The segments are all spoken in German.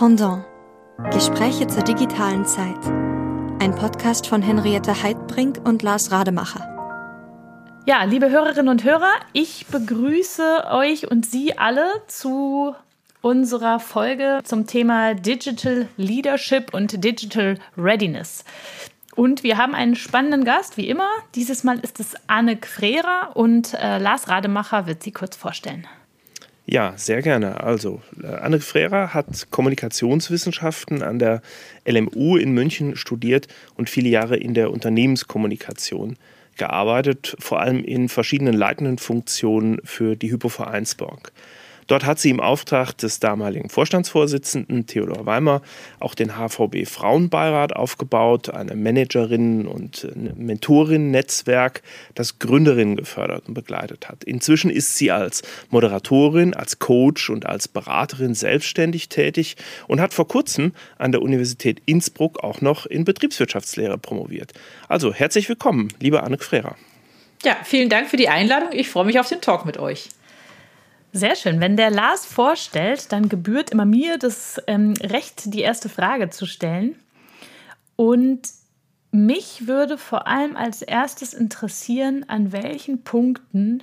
Pendant. Gespräche zur digitalen Zeit. Ein Podcast von Henriette Heidbrink und Lars Rademacher. Ja, liebe Hörerinnen und Hörer, ich begrüße euch und Sie alle zu unserer Folge zum Thema Digital Leadership und Digital Readiness. Und wir haben einen spannenden Gast, wie immer. Dieses Mal ist es Anne Frera und äh, Lars Rademacher wird sie kurz vorstellen. Ja, sehr gerne. Also, äh, Anne Frera hat Kommunikationswissenschaften an der LMU in München studiert und viele Jahre in der Unternehmenskommunikation gearbeitet, vor allem in verschiedenen leitenden Funktionen für die Hypovereinsbank. Dort hat sie im Auftrag des damaligen Vorstandsvorsitzenden Theodor Weimer auch den HVB Frauenbeirat aufgebaut, eine Managerinnen- und Mentorinnen-Netzwerk, das Gründerinnen gefördert und begleitet hat. Inzwischen ist sie als Moderatorin, als Coach und als Beraterin selbstständig tätig und hat vor kurzem an der Universität Innsbruck auch noch in Betriebswirtschaftslehre promoviert. Also herzlich willkommen, liebe Anne Frera. Ja, vielen Dank für die Einladung. Ich freue mich auf den Talk mit euch. Sehr schön. Wenn der Lars vorstellt, dann gebührt immer mir das ähm, Recht, die erste Frage zu stellen. Und mich würde vor allem als erstes interessieren, an welchen Punkten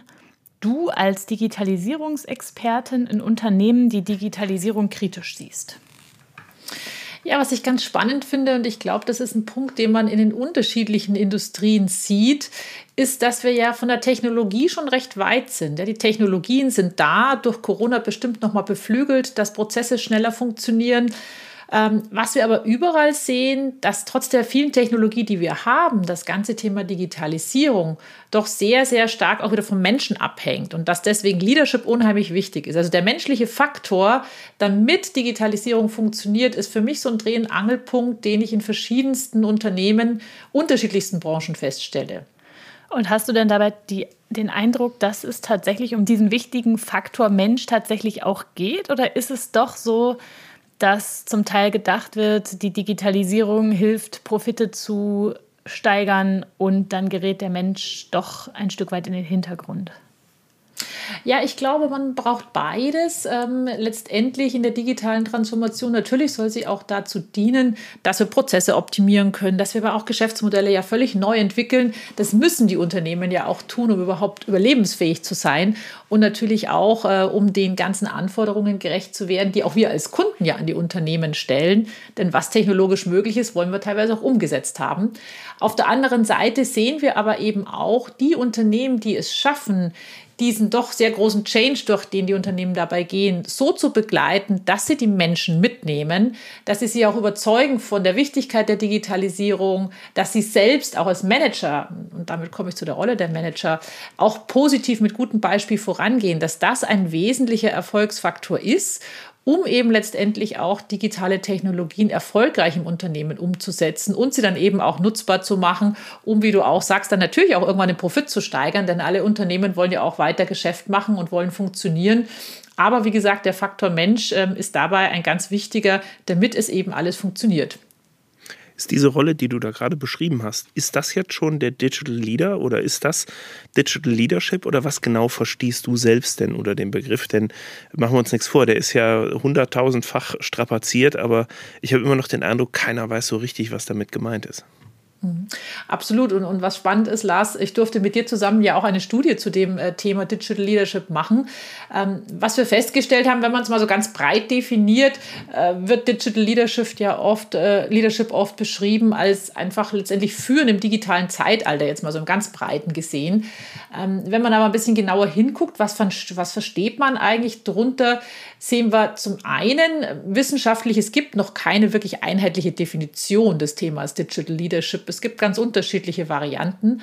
du als Digitalisierungsexpertin in Unternehmen die Digitalisierung kritisch siehst. Ja, was ich ganz spannend finde, und ich glaube, das ist ein Punkt, den man in den unterschiedlichen Industrien sieht, ist, dass wir ja von der Technologie schon recht weit sind. Ja, die Technologien sind da, durch Corona bestimmt nochmal beflügelt, dass Prozesse schneller funktionieren. Ähm, was wir aber überall sehen, dass trotz der vielen Technologie, die wir haben, das ganze Thema Digitalisierung doch sehr, sehr stark auch wieder vom Menschen abhängt und dass deswegen Leadership unheimlich wichtig ist. Also der menschliche Faktor, damit Digitalisierung funktioniert, ist für mich so ein Dreh- und Angelpunkt, den ich in verschiedensten Unternehmen, unterschiedlichsten Branchen feststelle. Und hast du denn dabei die, den Eindruck, dass es tatsächlich um diesen wichtigen Faktor Mensch tatsächlich auch geht? Oder ist es doch so, dass zum Teil gedacht wird, die Digitalisierung hilft, Profite zu steigern und dann gerät der Mensch doch ein Stück weit in den Hintergrund. Ja, ich glaube, man braucht beides. Ähm, letztendlich in der digitalen Transformation natürlich soll sie auch dazu dienen, dass wir Prozesse optimieren können, dass wir aber auch Geschäftsmodelle ja völlig neu entwickeln. Das müssen die Unternehmen ja auch tun, um überhaupt überlebensfähig zu sein und natürlich auch, äh, um den ganzen Anforderungen gerecht zu werden, die auch wir als Kunden ja an die Unternehmen stellen. Denn was technologisch möglich ist, wollen wir teilweise auch umgesetzt haben. Auf der anderen Seite sehen wir aber eben auch die Unternehmen, die es schaffen, diesen doch sehr großen Change, durch den die Unternehmen dabei gehen, so zu begleiten, dass sie die Menschen mitnehmen, dass sie sie auch überzeugen von der Wichtigkeit der Digitalisierung, dass sie selbst auch als Manager, und damit komme ich zu der Rolle der Manager, auch positiv mit gutem Beispiel vorangehen, dass das ein wesentlicher Erfolgsfaktor ist um eben letztendlich auch digitale Technologien erfolgreich im Unternehmen umzusetzen und sie dann eben auch nutzbar zu machen, um, wie du auch sagst, dann natürlich auch irgendwann den Profit zu steigern, denn alle Unternehmen wollen ja auch weiter Geschäft machen und wollen funktionieren. Aber wie gesagt, der Faktor Mensch äh, ist dabei ein ganz wichtiger, damit es eben alles funktioniert. Ist diese Rolle, die du da gerade beschrieben hast, ist das jetzt schon der Digital Leader oder ist das Digital Leadership oder was genau verstehst du selbst denn unter dem Begriff? Denn machen wir uns nichts vor, der ist ja hunderttausendfach strapaziert, aber ich habe immer noch den Eindruck, keiner weiß so richtig, was damit gemeint ist. Mhm. Absolut. Und, und was spannend ist, Lars, ich durfte mit dir zusammen ja auch eine Studie zu dem äh, Thema Digital Leadership machen. Ähm, was wir festgestellt haben, wenn man es mal so ganz breit definiert, äh, wird Digital Leadership ja oft, äh, Leadership oft beschrieben als einfach letztendlich Führen im digitalen Zeitalter, jetzt mal so im ganz breiten gesehen. Ähm, wenn man aber ein bisschen genauer hinguckt, was, was versteht man eigentlich darunter, sehen wir zum einen wissenschaftlich, es gibt noch keine wirklich einheitliche Definition des Themas Digital Leadership es gibt ganz unterschiedliche Varianten.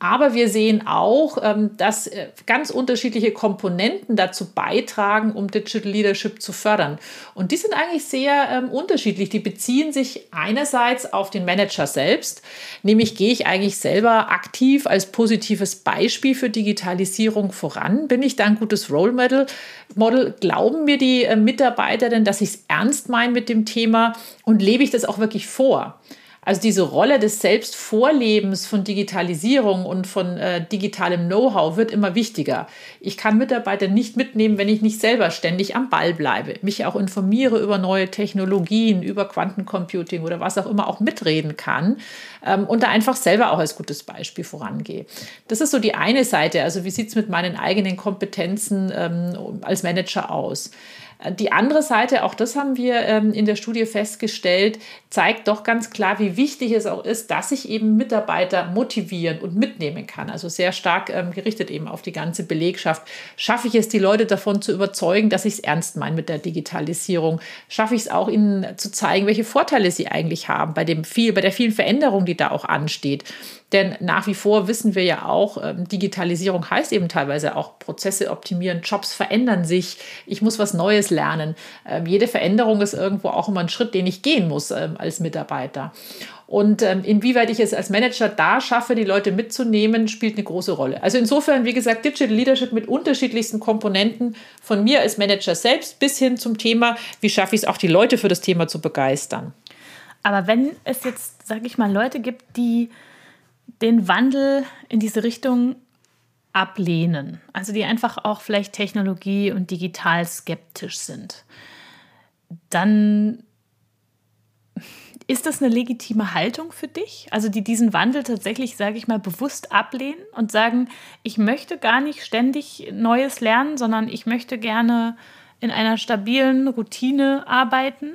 Aber wir sehen auch, ähm, dass äh, ganz unterschiedliche Komponenten dazu beitragen, um Digital Leadership zu fördern. Und die sind eigentlich sehr ähm, unterschiedlich. Die beziehen sich einerseits auf den Manager selbst, nämlich gehe ich eigentlich selber aktiv als positives Beispiel für Digitalisierung voran? Bin ich da ein gutes Role Model? Model glauben mir die äh, Mitarbeiter denn, dass ich es ernst meine mit dem Thema und lebe ich das auch wirklich vor? Also diese Rolle des Selbstvorlebens von Digitalisierung und von äh, digitalem Know-how wird immer wichtiger. Ich kann Mitarbeiter nicht mitnehmen, wenn ich nicht selber ständig am Ball bleibe, mich auch informiere über neue Technologien, über Quantencomputing oder was auch immer auch mitreden kann ähm, und da einfach selber auch als gutes Beispiel vorangehe. Das ist so die eine Seite. Also wie sieht es mit meinen eigenen Kompetenzen ähm, als Manager aus? Die andere Seite, auch das haben wir ähm, in der Studie festgestellt, zeigt doch ganz klar, wie wichtig es auch ist, dass ich eben Mitarbeiter motivieren und mitnehmen kann. Also sehr stark ähm, gerichtet eben auf die ganze Belegschaft. Schaffe ich es, die Leute davon zu überzeugen, dass ich es ernst meine mit der Digitalisierung? Schaffe ich es auch, ihnen zu zeigen, welche Vorteile sie eigentlich haben bei dem viel, bei der vielen Veränderung, die da auch ansteht? Denn nach wie vor wissen wir ja auch, ähm, Digitalisierung heißt eben teilweise auch Prozesse optimieren, Jobs verändern sich, ich muss was Neues lernen. Ähm, jede Veränderung ist irgendwo auch immer ein Schritt, den ich gehen muss ähm, als Mitarbeiter. Und inwieweit ich es als Manager da schaffe, die Leute mitzunehmen, spielt eine große Rolle. Also insofern, wie gesagt, Digital Leadership mit unterschiedlichsten Komponenten von mir als Manager selbst bis hin zum Thema, wie schaffe ich es auch, die Leute für das Thema zu begeistern. Aber wenn es jetzt, sage ich mal, Leute gibt, die den Wandel in diese Richtung ablehnen. Also die einfach auch vielleicht technologie- und digital skeptisch sind. Dann ist das eine legitime Haltung für dich? Also die diesen Wandel tatsächlich, sage ich mal, bewusst ablehnen und sagen, ich möchte gar nicht ständig Neues lernen, sondern ich möchte gerne in einer stabilen Routine arbeiten?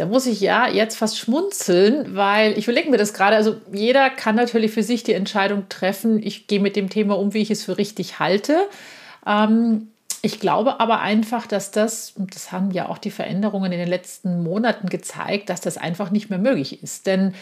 Da muss ich ja jetzt fast schmunzeln, weil ich überlege mir das gerade. Also jeder kann natürlich für sich die Entscheidung treffen, ich gehe mit dem Thema um, wie ich es für richtig halte. Ähm, ich glaube aber einfach, dass das, und das haben ja auch die Veränderungen in den letzten Monaten gezeigt, dass das einfach nicht mehr möglich ist. Denn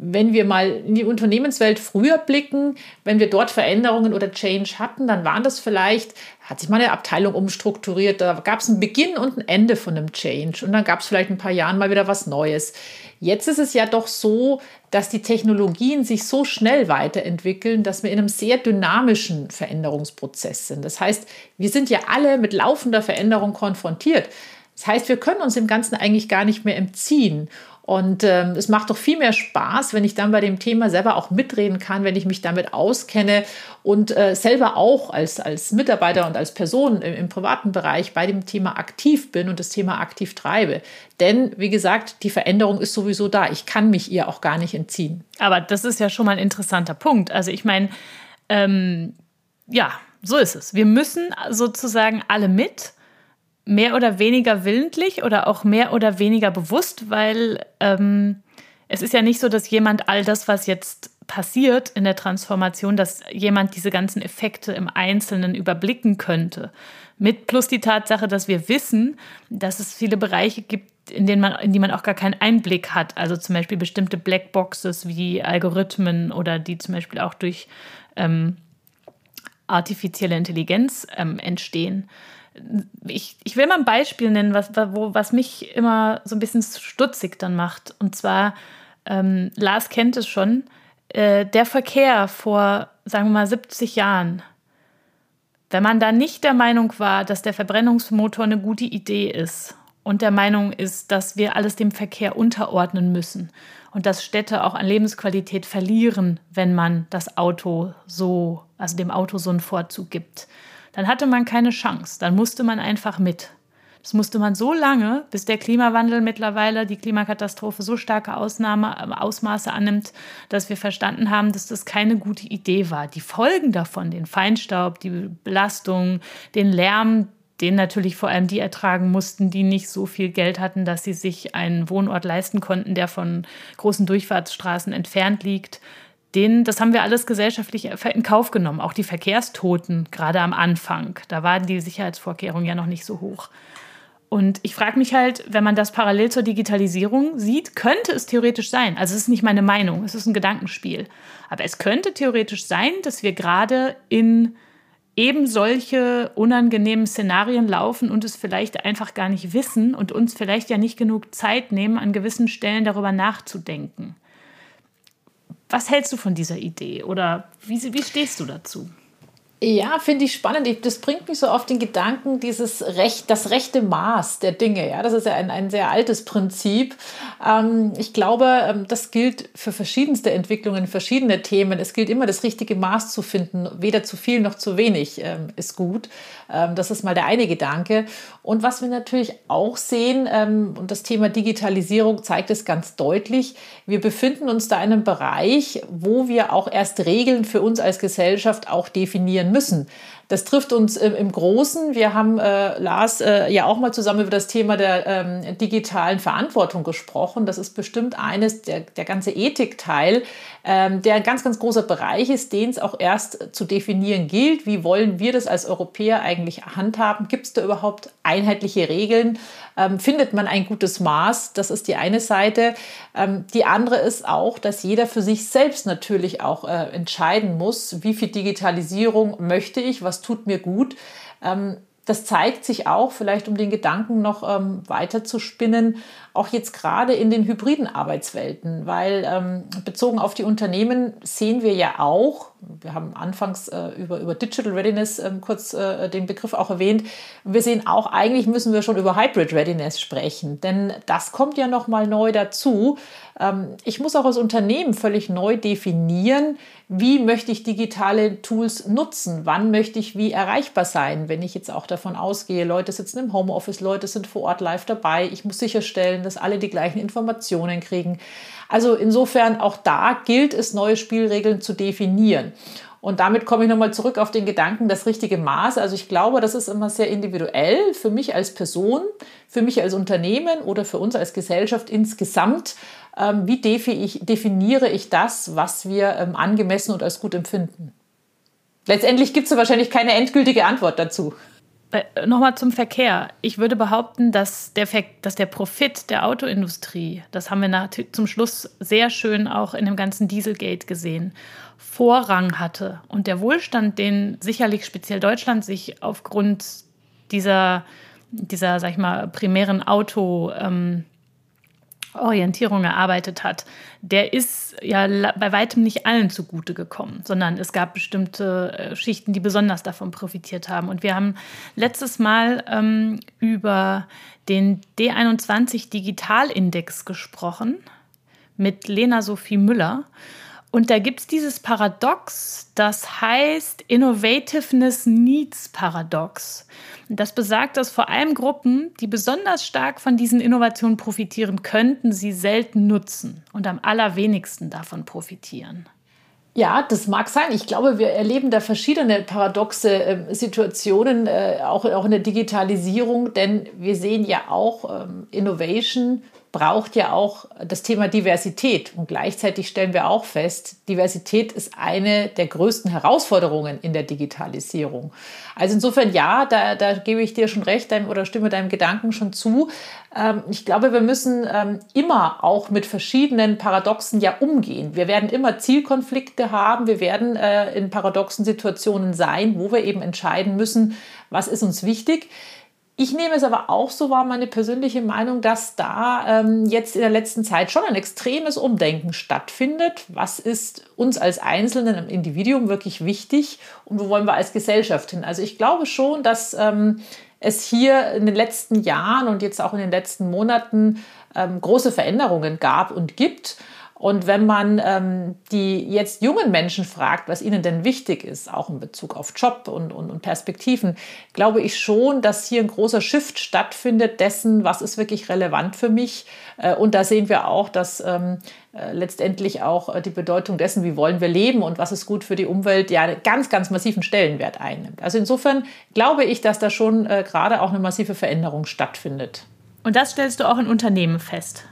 wenn wir mal in die Unternehmenswelt früher blicken, wenn wir dort Veränderungen oder Change hatten, dann waren das vielleicht, hat sich mal eine Abteilung umstrukturiert, da gab es einen Beginn und ein Ende von einem Change und dann gab es vielleicht ein paar Jahren mal wieder was Neues. Jetzt ist es ja doch so, dass die Technologien sich so schnell weiterentwickeln, dass wir in einem sehr dynamischen Veränderungsprozess sind. Das heißt, wir sind ja alle mit laufender Veränderung konfrontiert. Das heißt, wir können uns dem Ganzen eigentlich gar nicht mehr entziehen. Und ähm, es macht doch viel mehr Spaß, wenn ich dann bei dem Thema selber auch mitreden kann, wenn ich mich damit auskenne und äh, selber auch als, als Mitarbeiter und als Person im, im, privaten Bereich bei dem Thema aktiv bin und das Thema aktiv treibe. Denn, wie gesagt, die Veränderung ist sowieso da. Ich kann mich ihr auch gar nicht entziehen. Aber das ist ja schon mal ein interessanter Punkt. Also ich meine, ähm, ja, so ist es. Wir müssen sozusagen alle mit mehr oder weniger willentlich oder auch mehr oder weniger bewusst, weil ähm, es ist ja nicht so, dass jemand all das, was jetzt passiert in der Transformation, dass jemand diese ganzen Effekte im Einzelnen überblicken könnte. Mit plus die Tatsache, dass wir wissen, dass es viele Bereiche gibt, in, denen man, in die man auch gar keinen Einblick hat. Also zum Beispiel bestimmte Blackboxes wie Algorithmen oder die zum Beispiel auch durch ähm, artifizielle Intelligenz ähm, entstehen ich, ich will mal ein Beispiel nennen, was, wo, was mich immer so ein bisschen stutzig dann macht. Und zwar, ähm, Lars kennt es schon, äh, der Verkehr vor, sagen wir mal, 70 Jahren. Wenn man da nicht der Meinung war, dass der Verbrennungsmotor eine gute Idee ist und der Meinung ist, dass wir alles dem Verkehr unterordnen müssen und dass Städte auch an Lebensqualität verlieren, wenn man das Auto so, also dem Auto so einen Vorzug gibt, dann hatte man keine Chance. Dann musste man einfach mit. Das musste man so lange, bis der Klimawandel mittlerweile, die Klimakatastrophe so starke Ausnahme, äh, Ausmaße annimmt, dass wir verstanden haben, dass das keine gute Idee war. Die Folgen davon, den Feinstaub, die Belastung, den Lärm, den natürlich vor allem die ertragen mussten, die nicht so viel Geld hatten, dass sie sich einen Wohnort leisten konnten, der von großen Durchfahrtsstraßen entfernt liegt, den, das haben wir alles gesellschaftlich in Kauf genommen. Auch die Verkehrstoten, gerade am Anfang. Da waren die Sicherheitsvorkehrungen ja noch nicht so hoch. Und ich frage mich halt, wenn man das parallel zur Digitalisierung sieht, könnte es theoretisch sein, also es ist nicht meine Meinung, es ist ein Gedankenspiel, aber es könnte theoretisch sein, dass wir gerade in eben solche unangenehmen Szenarien laufen und es vielleicht einfach gar nicht wissen und uns vielleicht ja nicht genug Zeit nehmen, an gewissen Stellen darüber nachzudenken. Was hältst du von dieser Idee oder wie, wie stehst du dazu? Ja, finde ich spannend. Das bringt mich so auf den Gedanken, dieses Recht, das rechte Maß der Dinge. Ja, das ist ja ein, ein sehr altes Prinzip. Ähm, ich glaube, ähm, das gilt für verschiedenste Entwicklungen, verschiedene Themen. Es gilt immer, das richtige Maß zu finden. Weder zu viel noch zu wenig ähm, ist gut. Ähm, das ist mal der eine Gedanke. Und was wir natürlich auch sehen, ähm, und das Thema Digitalisierung zeigt es ganz deutlich, wir befinden uns da in einem Bereich, wo wir auch erst Regeln für uns als Gesellschaft auch definieren müssen. Das trifft uns im, im Großen. Wir haben, äh, Lars, äh, ja auch mal zusammen über das Thema der ähm, digitalen Verantwortung gesprochen. Das ist bestimmt eines, der, der ganze Ethikteil, ähm, der ein ganz, ganz großer Bereich ist, den es auch erst zu definieren gilt. Wie wollen wir das als Europäer eigentlich handhaben? Gibt es da überhaupt einheitliche Regeln? Ähm, findet man ein gutes Maß? Das ist die eine Seite. Ähm, die andere ist auch, dass jeder für sich selbst natürlich auch äh, entscheiden muss, wie viel Digitalisierung möchte ich, was tut mir gut. Ähm, das zeigt sich auch, vielleicht um den Gedanken noch ähm, weiter zu spinnen, auch jetzt gerade in den hybriden Arbeitswelten, weil ähm, bezogen auf die Unternehmen sehen wir ja auch, wir haben anfangs äh, über, über Digital Readiness ähm, kurz äh, den Begriff auch erwähnt, wir sehen auch, eigentlich müssen wir schon über Hybrid Readiness sprechen, denn das kommt ja nochmal neu dazu. Ähm, ich muss auch als Unternehmen völlig neu definieren, wie möchte ich digitale Tools nutzen, wann möchte ich wie erreichbar sein, wenn ich jetzt auch davon ausgehe, Leute sitzen im Homeoffice, Leute sind vor Ort live dabei, ich muss sicherstellen, dass alle die gleichen Informationen kriegen. Also insofern auch da gilt es, neue Spielregeln zu definieren. Und damit komme ich nochmal zurück auf den Gedanken, das richtige Maß. Also ich glaube, das ist immer sehr individuell für mich als Person, für mich als Unternehmen oder für uns als Gesellschaft insgesamt. Ähm, wie definiere ich das, was wir ähm, angemessen und als gut empfinden? Letztendlich gibt es wahrscheinlich keine endgültige Antwort dazu. Äh, nochmal zum Verkehr. Ich würde behaupten, dass der, dass der Profit der Autoindustrie, das haben wir nach, zum Schluss sehr schön auch in dem ganzen Dieselgate gesehen, Vorrang hatte. Und der Wohlstand, den sicherlich speziell Deutschland sich aufgrund dieser, dieser sag ich mal, primären Auto- ähm, Orientierung erarbeitet hat, der ist ja bei weitem nicht allen zugute gekommen, sondern es gab bestimmte äh, Schichten, die besonders davon profitiert haben. Und wir haben letztes Mal ähm, über den D21 Digitalindex gesprochen mit Lena Sophie Müller. Und da gibt es dieses Paradox, das heißt Innovativeness Needs Paradox. Das besagt, dass vor allem Gruppen, die besonders stark von diesen Innovationen profitieren könnten, sie selten nutzen und am allerwenigsten davon profitieren. Ja, das mag sein. Ich glaube, wir erleben da verschiedene paradoxe äh, Situationen, äh, auch, auch in der Digitalisierung, denn wir sehen ja auch ähm, Innovation braucht ja auch das Thema Diversität. Und gleichzeitig stellen wir auch fest, Diversität ist eine der größten Herausforderungen in der Digitalisierung. Also insofern ja, da, da gebe ich dir schon recht deinem, oder stimme deinem Gedanken schon zu. Ähm, ich glaube, wir müssen ähm, immer auch mit verschiedenen Paradoxen ja umgehen. Wir werden immer Zielkonflikte haben. Wir werden äh, in paradoxen Situationen sein, wo wir eben entscheiden müssen, was ist uns wichtig. Ich nehme es aber auch so wahr, meine persönliche Meinung, dass da ähm, jetzt in der letzten Zeit schon ein extremes Umdenken stattfindet. Was ist uns als Einzelnen im Individuum wirklich wichtig und wo wollen wir als Gesellschaft hin? Also ich glaube schon, dass ähm, es hier in den letzten Jahren und jetzt auch in den letzten Monaten ähm, große Veränderungen gab und gibt. Und wenn man ähm, die jetzt jungen Menschen fragt, was ihnen denn wichtig ist, auch in Bezug auf Job und, und, und Perspektiven, glaube ich schon, dass hier ein großer Shift stattfindet dessen, was ist wirklich relevant für mich. Äh, und da sehen wir auch, dass ähm, äh, letztendlich auch äh, die Bedeutung dessen, wie wollen wir leben und was ist gut für die Umwelt, ja ganz, ganz massiven Stellenwert einnimmt. Also insofern glaube ich, dass da schon äh, gerade auch eine massive Veränderung stattfindet. Und das stellst du auch in Unternehmen fest?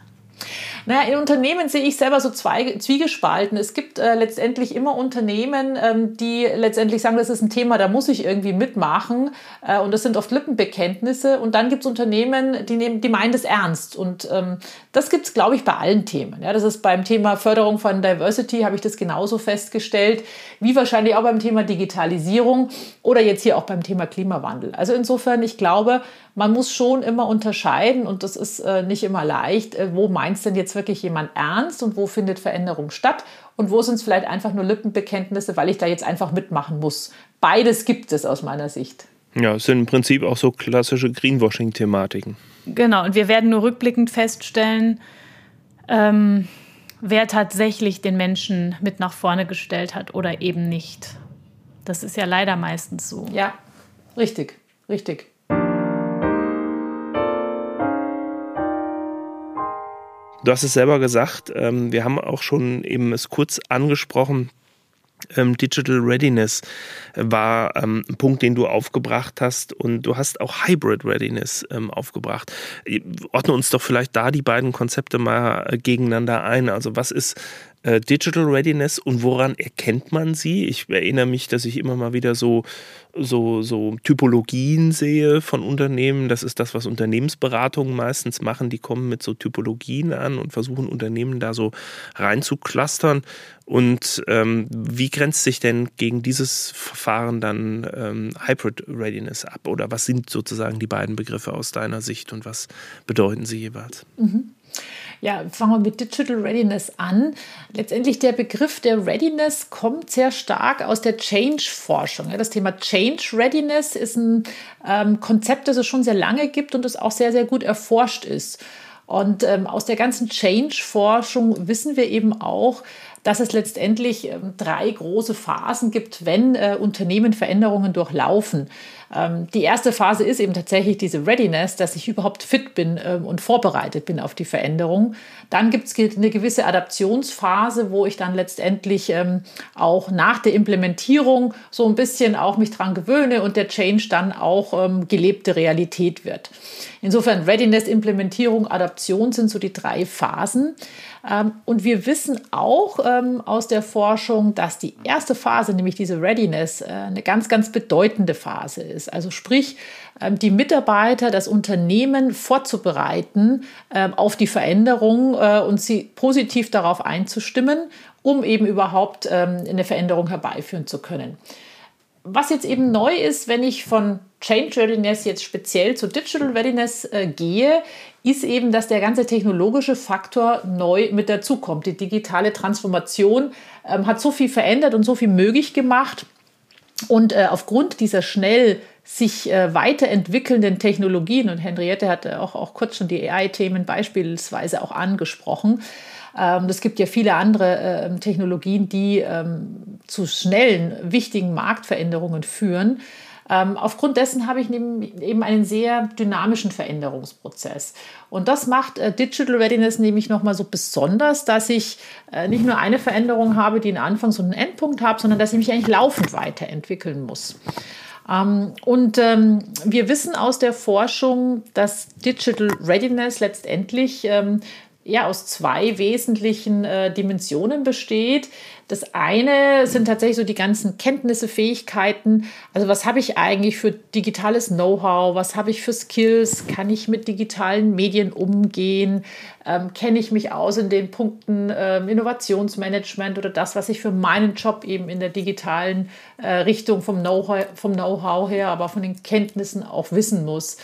Naja, in Unternehmen sehe ich selber so zwei Zwiegespalten. Es gibt äh, letztendlich immer Unternehmen, ähm, die letztendlich sagen, das ist ein Thema, da muss ich irgendwie mitmachen. Äh, und das sind oft Lippenbekenntnisse. Und dann gibt es Unternehmen, die, nehmen, die meinen das ernst. Und ähm, das gibt es, glaube ich, bei allen Themen. Ja, das ist beim Thema Förderung von Diversity, habe ich das genauso festgestellt, wie wahrscheinlich auch beim Thema Digitalisierung oder jetzt hier auch beim Thema Klimawandel. Also insofern, ich glaube, man muss schon immer unterscheiden und das ist äh, nicht immer leicht, äh, wo meinst denn jetzt wirklich jemand ernst und wo findet Veränderung statt und wo sind es vielleicht einfach nur Lippenbekenntnisse, weil ich da jetzt einfach mitmachen muss beides gibt es aus meiner Sicht. Ja, es sind im Prinzip auch so klassische Greenwashing-Thematiken. Genau, und wir werden nur rückblickend feststellen, ähm, wer tatsächlich den Menschen mit nach vorne gestellt hat oder eben nicht. Das ist ja leider meistens so. Ja, richtig, richtig. Du hast es selber gesagt, ähm, wir haben auch schon eben es kurz angesprochen, ähm, Digital Readiness war ähm, ein Punkt, den du aufgebracht hast und du hast auch Hybrid Readiness ähm, aufgebracht. Ordne uns doch vielleicht da die beiden Konzepte mal äh, gegeneinander ein. Also was ist Digital Readiness und woran erkennt man sie? Ich erinnere mich, dass ich immer mal wieder so so, so Typologien sehe von Unternehmen. Das ist das, was Unternehmensberatungen meistens machen. Die kommen mit so Typologien an und versuchen Unternehmen da so reinzuklustern. Und ähm, wie grenzt sich denn gegen dieses Verfahren dann ähm, Hybrid Readiness ab? Oder was sind sozusagen die beiden Begriffe aus deiner Sicht und was bedeuten sie jeweils? Mhm. Ja, fangen wir mit Digital Readiness an. Letztendlich der Begriff der Readiness kommt sehr stark aus der Change-Forschung. Das Thema Change Readiness ist ein ähm, Konzept, das es schon sehr lange gibt und das auch sehr, sehr gut erforscht ist. Und ähm, aus der ganzen Change-Forschung wissen wir eben auch, dass es letztendlich ähm, drei große Phasen gibt, wenn äh, Unternehmen Veränderungen durchlaufen. Ähm, die erste Phase ist eben tatsächlich diese Readiness, dass ich überhaupt fit bin ähm, und vorbereitet bin auf die Veränderung. Dann gibt es eine gewisse Adaptionsphase, wo ich dann letztendlich ähm, auch nach der Implementierung so ein bisschen auch mich dran gewöhne und der Change dann auch gelebte Realität wird. Insofern Readiness, Implementierung, Adaption sind so die drei Phasen. Und wir wissen auch aus der Forschung, dass die erste Phase, nämlich diese Readiness, äh, eine ganz, ganz bedeutende Phase ist. Also sprich, ähm, die Mitarbeiter, das Unternehmen vorzubereiten auf die Veränderung äh, und sie positiv darauf einzustimmen, um eben überhaupt eine Veränderung herbeiführen zu können. Was jetzt eben neu ist, wenn ich von Change Readiness jetzt speziell zu Digital Readiness äh, gehe, ist eben, dass der ganze technologische Faktor neu mit dazukommt. Die digitale Transformation ähm, hat so viel verändert und so viel möglich gemacht. Und äh, aufgrund dieser schnell sich äh, weiterentwickelnden Technologien, und Henriette hat auch, auch kurz schon die AI-Themen beispielsweise auch angesprochen, ähm, es gibt ja viele andere äh, Technologien, die ähm, zu schnellen, wichtigen Marktveränderungen führen. Ähm, aufgrund dessen habe ich eben einen sehr dynamischen Veränderungsprozess. Und das macht äh, Digital Readiness nämlich nochmal so besonders, dass ich äh, nicht nur eine Veränderung habe, die einen Anfangs- und einen Endpunkt habe, sondern dass ich mich eigentlich laufend weiterentwickeln muss. Ähm, und ähm, wir wissen aus der Forschung, dass Digital Readiness letztendlich ähm, ja, aus zwei wesentlichen äh, Dimensionen besteht. Das eine sind tatsächlich so die ganzen Kenntnisse, Fähigkeiten. Also was habe ich eigentlich für digitales Know-how? Was habe ich für Skills? Kann ich mit digitalen Medien umgehen? Ähm, Kenne ich mich aus in den Punkten ähm, Innovationsmanagement oder das, was ich für meinen Job eben in der digitalen äh, Richtung vom Know-how Know her, aber von den Kenntnissen auch wissen muss?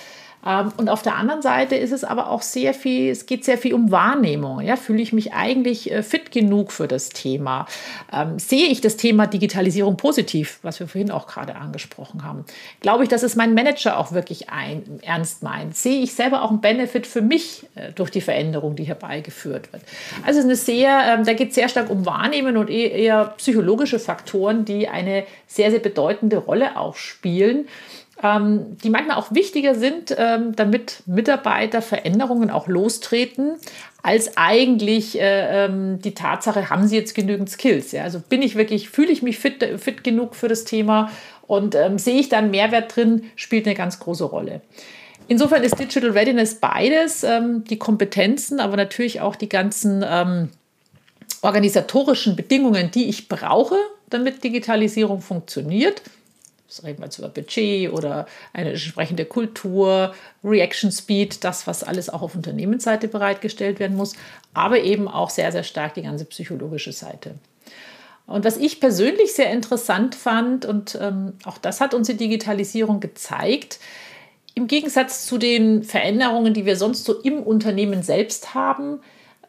Ähm, und auf der anderen Seite ist es aber auch sehr viel, es geht sehr viel um Wahrnehmung. Ja, fühle ich mich eigentlich äh, fit genug für das Thema? Ähm, sehe ich das Thema Digitalisierung positiv, was wir vorhin auch gerade angesprochen haben? Glaube ich, dass es mein Manager auch wirklich ein, ernst meint? Sehe ich selber auch einen Benefit für mich äh, durch die Veränderung, die herbeigeführt wird? Also eine sehr, ähm, da geht es sehr stark um Wahrnehmen und eher, eher psychologische Faktoren, die eine sehr, sehr bedeutende Rolle auch spielen ähm, die manchmal auch wichtiger sind, ähm, damit Mitarbeiter Veränderungen auch lostreten, als eigentlich äh, ähm, die Tatsache, haben sie jetzt genügend Skills? Ja? Also bin ich wirklich, fühle ich mich fit, fit genug für das Thema und ähm, sehe ich da einen Mehrwert drin, spielt eine ganz große Rolle. Insofern ist Digital Readiness beides, ähm, die Kompetenzen, aber natürlich auch die ganzen ähm, organisatorischen Bedingungen, die ich brauche, damit Digitalisierung funktioniert reden wir jetzt über Budget oder eine entsprechende Kultur, Reaction Speed, das, was alles auch auf Unternehmensseite bereitgestellt werden muss, aber eben auch sehr, sehr stark die ganze psychologische Seite. Und was ich persönlich sehr interessant fand, und ähm, auch das hat uns die Digitalisierung gezeigt, im Gegensatz zu den Veränderungen, die wir sonst so im Unternehmen selbst haben,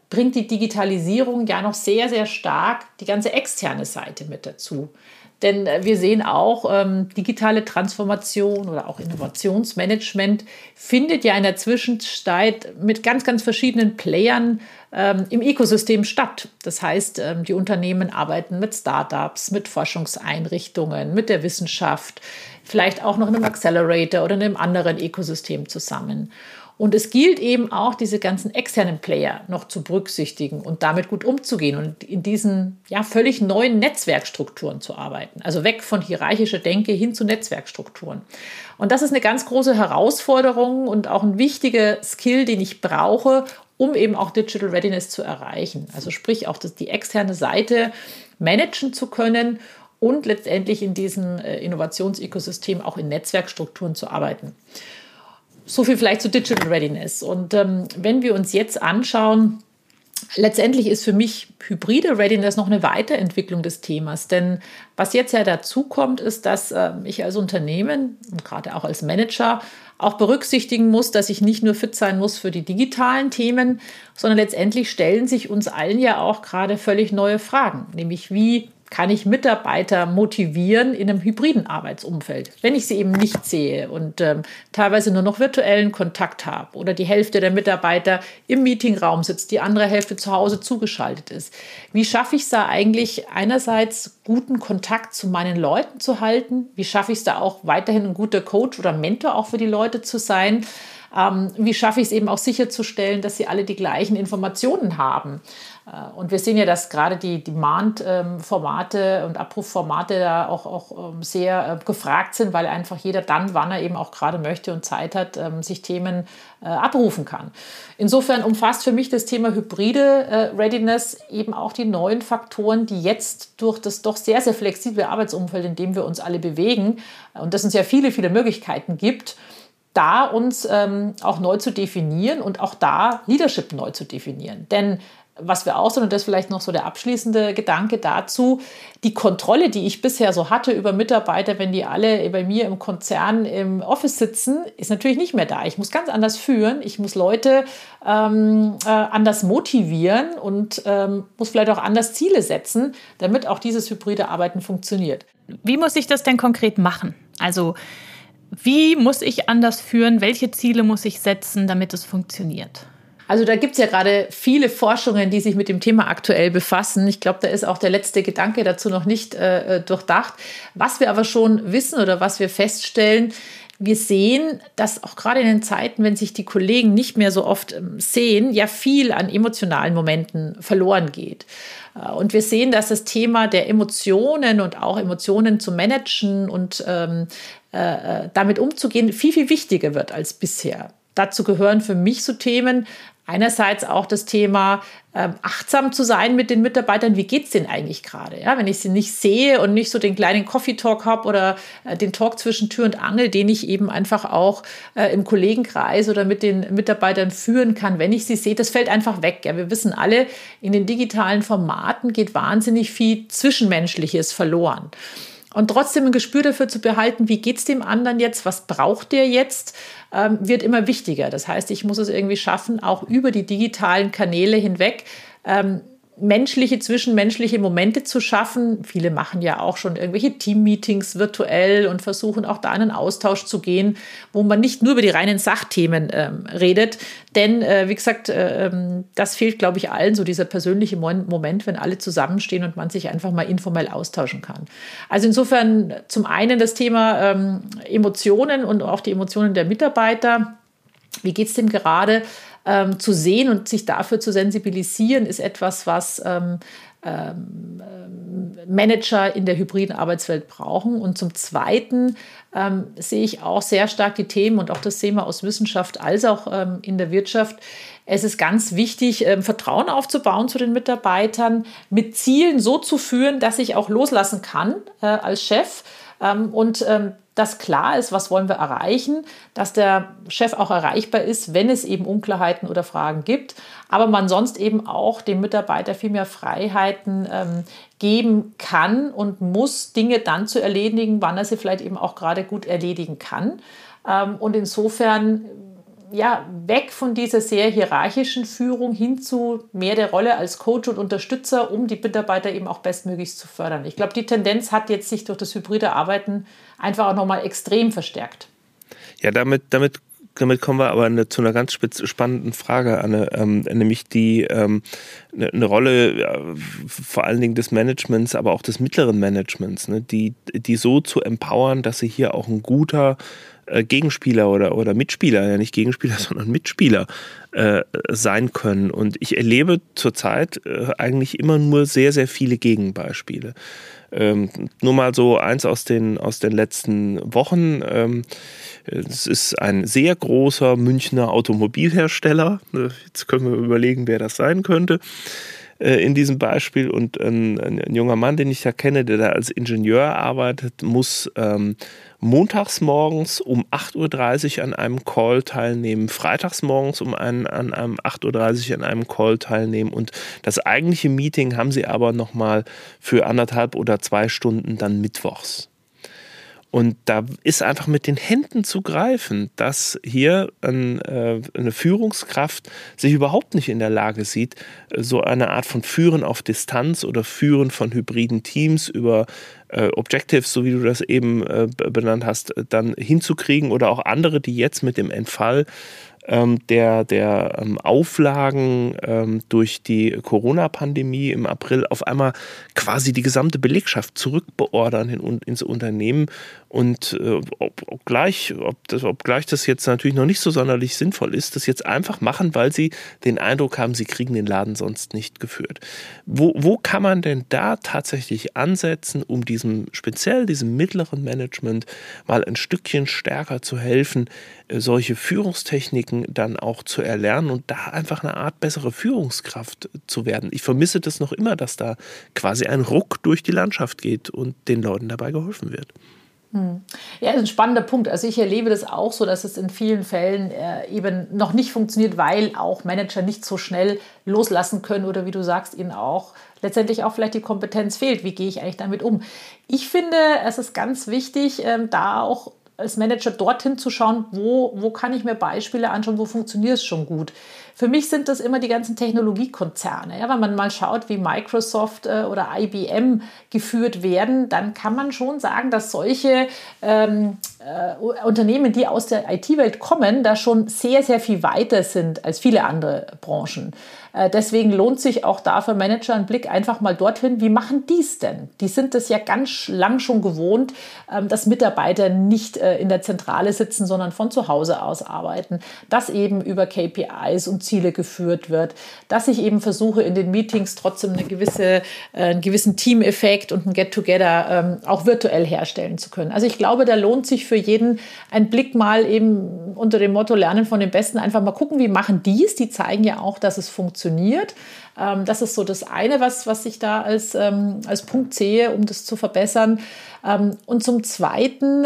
bringt die Digitalisierung ja noch sehr, sehr stark die ganze externe Seite mit dazu. Denn äh, wir sehen auch, ähm, digitale Transformation oder auch Innovationsmanagement findet ja in der Zwischenzeit mit ganz, ganz verschiedenen Playern ähm, im Ökosystem statt. Das heißt, ähm, die Unternehmen arbeiten mit Startups, mit Forschungseinrichtungen, mit der Wissenschaft, vielleicht auch noch in einem Accelerator oder in einem anderen Ökosystem zusammen. Und es gilt eben auch, diese ganzen externen Player noch zu berücksichtigen und damit gut umzugehen und in diesen ja, völlig neuen Netzwerkstrukturen zu arbeiten. Also weg von hierarchischer Denke hin zu Netzwerkstrukturen. Und das ist eine ganz große Herausforderung und auch ein wichtiger Skill, den ich brauche, um eben auch Digital Readiness zu erreichen. Also sprich auch das, die externe Seite managen zu können und letztendlich in diesem äh, Innovationsökosystem auch in Netzwerkstrukturen zu arbeiten. So viel vielleicht zu Digital Readiness. Und ähm, wenn wir uns jetzt anschauen, letztendlich ist für mich hybride Readiness noch eine Weiterentwicklung des Themas. Denn was jetzt ja dazu kommt, ist, dass äh, ich als Unternehmen und gerade auch als Manager auch berücksichtigen muss, dass ich nicht nur fit sein muss für die digitalen Themen, sondern letztendlich stellen sich uns allen ja auch gerade völlig neue Fragen, nämlich wie kann ich Mitarbeiter motivieren in einem hybriden Arbeitsumfeld, wenn ich sie eben nicht sehe und ähm, teilweise nur noch virtuellen Kontakt habe oder die Hälfte der Mitarbeiter im Meetingraum sitzt, die andere Hälfte zu Hause zugeschaltet ist. Wie schaffe ich es da eigentlich einerseits guten Kontakt zu meinen Leuten zu halten? Wie schaffe ich es da auch weiterhin ein guter Coach oder Mentor auch für die Leute zu sein? Ähm, wie schaffe ich es eben auch sicherzustellen, dass sie alle die gleichen Informationen haben? Äh, und wir sehen ja, dass gerade die Demand-Formate und Abrufformate da auch, auch ähm, sehr äh, gefragt sind, weil einfach jeder dann, wann er eben auch gerade möchte und Zeit hat, ähm, sich Themen äh, abrufen kann. Insofern umfasst für mich das Thema hybride Readiness eben auch die neuen Faktoren, die jetzt durch das doch sehr, sehr flexible Arbeitsumfeld, in dem wir uns alle bewegen, und das uns ja viele, viele Möglichkeiten gibt, da uns ähm, auch neu zu definieren und auch da Leadership neu zu definieren. Denn was wir auch sind, und das ist vielleicht noch so der abschließende Gedanke dazu, die Kontrolle, die ich bisher so hatte über Mitarbeiter, wenn die alle bei mir im Konzern im Office sitzen, ist natürlich nicht mehr da. Ich muss ganz anders führen, ich muss Leute ähm, äh, anders motivieren und ähm, muss vielleicht auch anders Ziele setzen, damit auch dieses hybride Arbeiten funktioniert. Wie muss ich das denn konkret machen? Also wie muss ich anders führen? Welche Ziele muss ich setzen, damit es funktioniert? Also da gibt es ja gerade viele Forschungen, die sich mit dem Thema aktuell befassen. Ich glaube, da ist auch der letzte Gedanke dazu noch nicht äh, durchdacht. Was wir aber schon wissen oder was wir feststellen, wir sehen, dass auch gerade in den Zeiten, wenn sich die Kollegen nicht mehr so oft ähm, sehen, ja viel an emotionalen Momenten verloren geht. Äh, und wir sehen, dass das Thema der Emotionen und auch Emotionen zu managen und ähm, äh, äh damit umzugehen viel, viel wichtiger wird als bisher. Dazu gehören für mich so Themen Einerseits auch das Thema, ähm, achtsam zu sein mit den Mitarbeitern. Wie geht es denen eigentlich gerade? Ja, wenn ich sie nicht sehe und nicht so den kleinen Coffee Talk habe oder äh, den Talk zwischen Tür und Angel, den ich eben einfach auch äh, im Kollegenkreis oder mit den Mitarbeitern führen kann, wenn ich sie sehe, das fällt einfach weg. Ja, wir wissen alle, in den digitalen Formaten geht wahnsinnig viel Zwischenmenschliches verloren. Und trotzdem ein Gespür dafür zu behalten, wie geht es dem anderen jetzt, was braucht der jetzt, ähm, wird immer wichtiger. Das heißt, ich muss es irgendwie schaffen, auch über die digitalen Kanäle hinweg ähm, menschliche, zwischenmenschliche Momente zu schaffen. Viele machen ja auch schon irgendwelche Team-Meetings virtuell und versuchen auch da einen Austausch zu gehen, wo man nicht nur über die reinen Sachthemen ähm, redet. Denn, äh, wie gesagt, äh, ähm, das fehlt, glaube ich, allen, so dieser persönliche Moment, wenn alle zusammenstehen und man sich einfach mal informell austauschen kann. Also insofern zum einen das Thema ähm, Emotionen und auch die Emotionen der Mitarbeiter. Wie geht es dem gerade? Ähm, zu sehen und sich dafür zu sensibilisieren, ist etwas, was ähm, ähm, Manager in der hybriden Arbeitswelt brauchen. Und zum Zweiten ähm, sehe ich auch sehr stark die Themen und auch das Thema aus Wissenschaft als auch ähm, in der Wirtschaft. Es ist ganz wichtig, ähm, Vertrauen aufzubauen zu den Mitarbeitern, mit Zielen so zu führen, dass ich auch loslassen kann äh, als Chef ähm, und ähm, dass klar ist, was wollen wir erreichen, dass der Chef auch erreichbar ist, wenn es eben Unklarheiten oder Fragen gibt, aber man sonst eben auch dem Mitarbeiter viel mehr Freiheiten ähm, geben kann und muss, Dinge dann zu erledigen, wann er sie vielleicht eben auch gerade gut erledigen kann. Ähm, und insofern ja, weg von dieser sehr hierarchischen Führung hin zu mehr der Rolle als Coach und Unterstützer, um die Mitarbeiter eben auch bestmöglich zu fördern. Ich glaube, die Tendenz hat jetzt sich durch das hybride Arbeiten einfach auch nochmal extrem verstärkt. Ja, damit, damit damit kommen wir aber eine, zu einer ganz spannenden Frage, Anne, ähm, nämlich die ähm, eine, eine Rolle ja, vor allen Dingen des Managements, aber auch des mittleren Managements, ne, die, die so zu empowern, dass sie hier auch ein guter äh, Gegenspieler oder, oder Mitspieler, ja nicht Gegenspieler, sondern Mitspieler äh, sein können. Und ich erlebe zurzeit äh, eigentlich immer nur sehr, sehr viele Gegenbeispiele. Ähm, nur mal so eins aus den, aus den letzten Wochen. Ähm, es ist ein sehr großer Münchner Automobilhersteller. Jetzt können wir überlegen, wer das sein könnte äh, in diesem Beispiel. Und ein, ein, junger Mann, den ich da kenne, der da als Ingenieur arbeitet, muss ähm, montags morgens um 8.30 Uhr an einem Call teilnehmen, freitags morgens um einen, an einem 8.30 Uhr an einem Call teilnehmen und das eigentliche Meeting haben sie aber nochmal für anderthalb oder zwei Stunden dann mittwochs. Und da ist einfach mit den Händen zu greifen, dass hier ein, äh, eine Führungskraft sich überhaupt nicht in der Lage sieht, so eine Art von Führen auf Distanz oder Führen von hybriden Teams über äh, Objectives, so wie du das eben äh, benannt hast, dann hinzukriegen oder auch andere, die jetzt mit dem Entfall ähm, der, der ähm, Auflagen ähm, durch die Corona-Pandemie im April auf einmal quasi die gesamte Belegschaft zurückbeordern in, ins Unternehmen und äh, ob, obgleich, ob das, obgleich das jetzt natürlich noch nicht so sonderlich sinnvoll ist, das jetzt einfach machen, weil sie den Eindruck haben, sie kriegen den Laden sonst nicht geführt. Wo, wo kann man denn da tatsächlich ansetzen, um diesem, speziell diesem mittleren Management mal ein Stückchen stärker zu helfen, äh, solche Führungstechniken dann auch zu erlernen und da einfach eine Art bessere Führungskraft zu werden. Ich vermisse das noch immer, dass da quasi ein Ruck durch die Landschaft geht und den Leuten dabei geholfen wird. Ja, das ist ein spannender Punkt. Also ich erlebe das auch so, dass es in vielen Fällen äh, eben noch nicht funktioniert, weil auch Manager nicht so schnell loslassen können oder wie du sagst, ihnen auch letztendlich auch vielleicht die Kompetenz fehlt. Wie gehe ich eigentlich damit um? Ich finde, es ist ganz wichtig, ähm, da auch als Manager dorthin zu schauen, wo, wo kann ich mir Beispiele anschauen, wo funktioniert es schon gut. Für mich sind das immer die ganzen Technologiekonzerne. Ja, wenn man mal schaut, wie Microsoft äh, oder IBM geführt werden, dann kann man schon sagen, dass solche ähm, äh, Unternehmen, die aus der IT-Welt kommen, da schon sehr, sehr viel weiter sind als viele andere Branchen. Äh, deswegen lohnt sich auch da für Manager ein Blick einfach mal dorthin, wie machen die es denn? Die sind das ja ganz lang schon gewohnt, ähm, dass Mitarbeiter nicht äh, in der Zentrale sitzen, sondern von zu Hause aus arbeiten, dass eben über KPIs und Ziele geführt wird, dass ich eben versuche, in den Meetings trotzdem eine gewisse, äh, einen gewissen Teameffekt und ein Get-Together ähm, auch virtuell herstellen zu können. Also ich glaube, da lohnt sich für jeden ein Blick mal eben unter dem Motto Lernen von den Besten, einfach mal gucken, wie machen die es. Die zeigen ja auch, dass es funktioniert. Ähm, das ist so das eine, was, was ich da als, ähm, als Punkt sehe, um das zu verbessern. und zum Zweiten,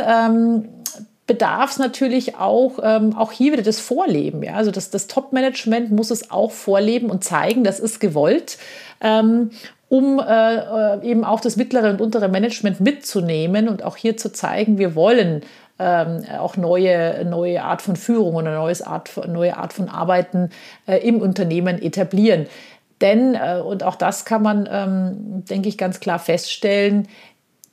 bedarf es natürlich auch, ähm, auch hier wieder das Vorleben. Ja? Also das, das Top-Management muss es auch vorleben und zeigen, das ist gewollt. Ähm, um äh, äh, eben auch das mittlere und untere Management mitzunehmen und auch hier zu zeigen, wir wollen ähm, auch neue, neue Art von Führung und eine Art, neue Art von Arbeiten äh, im Unternehmen etablieren. Denn, äh, und auch das kann man, ähm, denke ich, ganz klar feststellen,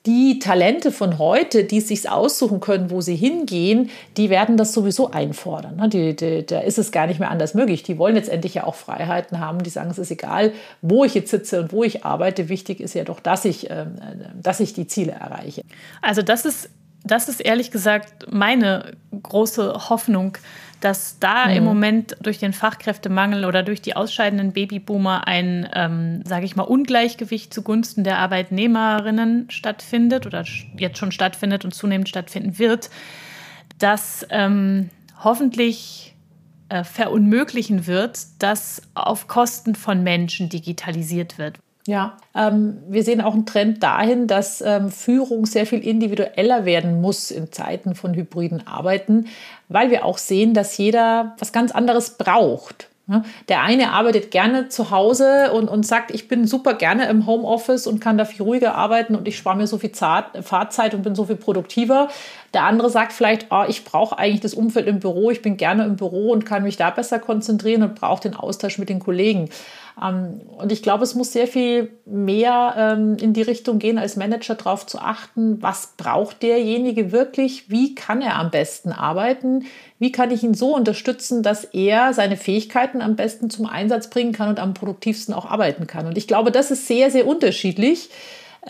die Talente von heute, die es sich aussuchen können, wo sie hingehen, die werden das sowieso einfordern. Ne? Die, die, da ist es gar nicht mehr anders möglich. Die wollen letztendlich ja auch Freiheiten haben. Die sagen, es ist egal, wo ich jetzt sitze und wo ich arbeite. Wichtig ist ja doch, dass ich, ähm, dass ich die Ziele erreiche. Also das ist, das ist ehrlich gesagt meine große Hoffnung, dass da mhm. im Moment durch den Fachkräftemangel oder durch die ausscheidenden Babyboomer ein, ähm, sage ich mal, Ungleichgewicht zugunsten der Arbeitnehmerinnen stattfindet oder jetzt schon stattfindet und zunehmend stattfinden wird, das ähm, hoffentlich äh, verunmöglichen wird, dass auf Kosten von Menschen digitalisiert wird. Ja, ähm, wir sehen auch einen Trend dahin, dass ähm, Führung sehr viel individueller werden muss in Zeiten von hybriden Arbeiten, weil wir auch sehen, dass jeder was ganz anderes braucht. Der eine arbeitet gerne zu Hause und, und sagt, ich bin super gerne im Homeoffice und kann da viel ruhiger arbeiten und ich spare mir so viel Fahrzeit und bin so viel produktiver. Der andere sagt vielleicht, oh, ich brauche eigentlich das Umfeld im Büro, ich bin gerne im Büro und kann mich da besser konzentrieren und brauche den Austausch mit den Kollegen. Ähm, und ich glaube, es muss sehr viel mehr ähm, in die Richtung gehen, als Manager darauf zu achten, was braucht derjenige wirklich, wie kann er am besten arbeiten, wie kann ich ihn so unterstützen, dass er seine Fähigkeiten am besten zum Einsatz bringen kann und am produktivsten auch arbeiten kann. Und ich glaube, das ist sehr, sehr unterschiedlich.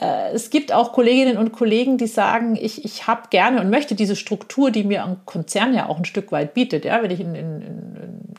Äh, es gibt auch Kolleginnen und Kollegen, die sagen, ich, ich habe gerne und möchte diese Struktur, die mir ein Konzern ja auch ein Stück weit bietet. Ja, wenn ich in, in,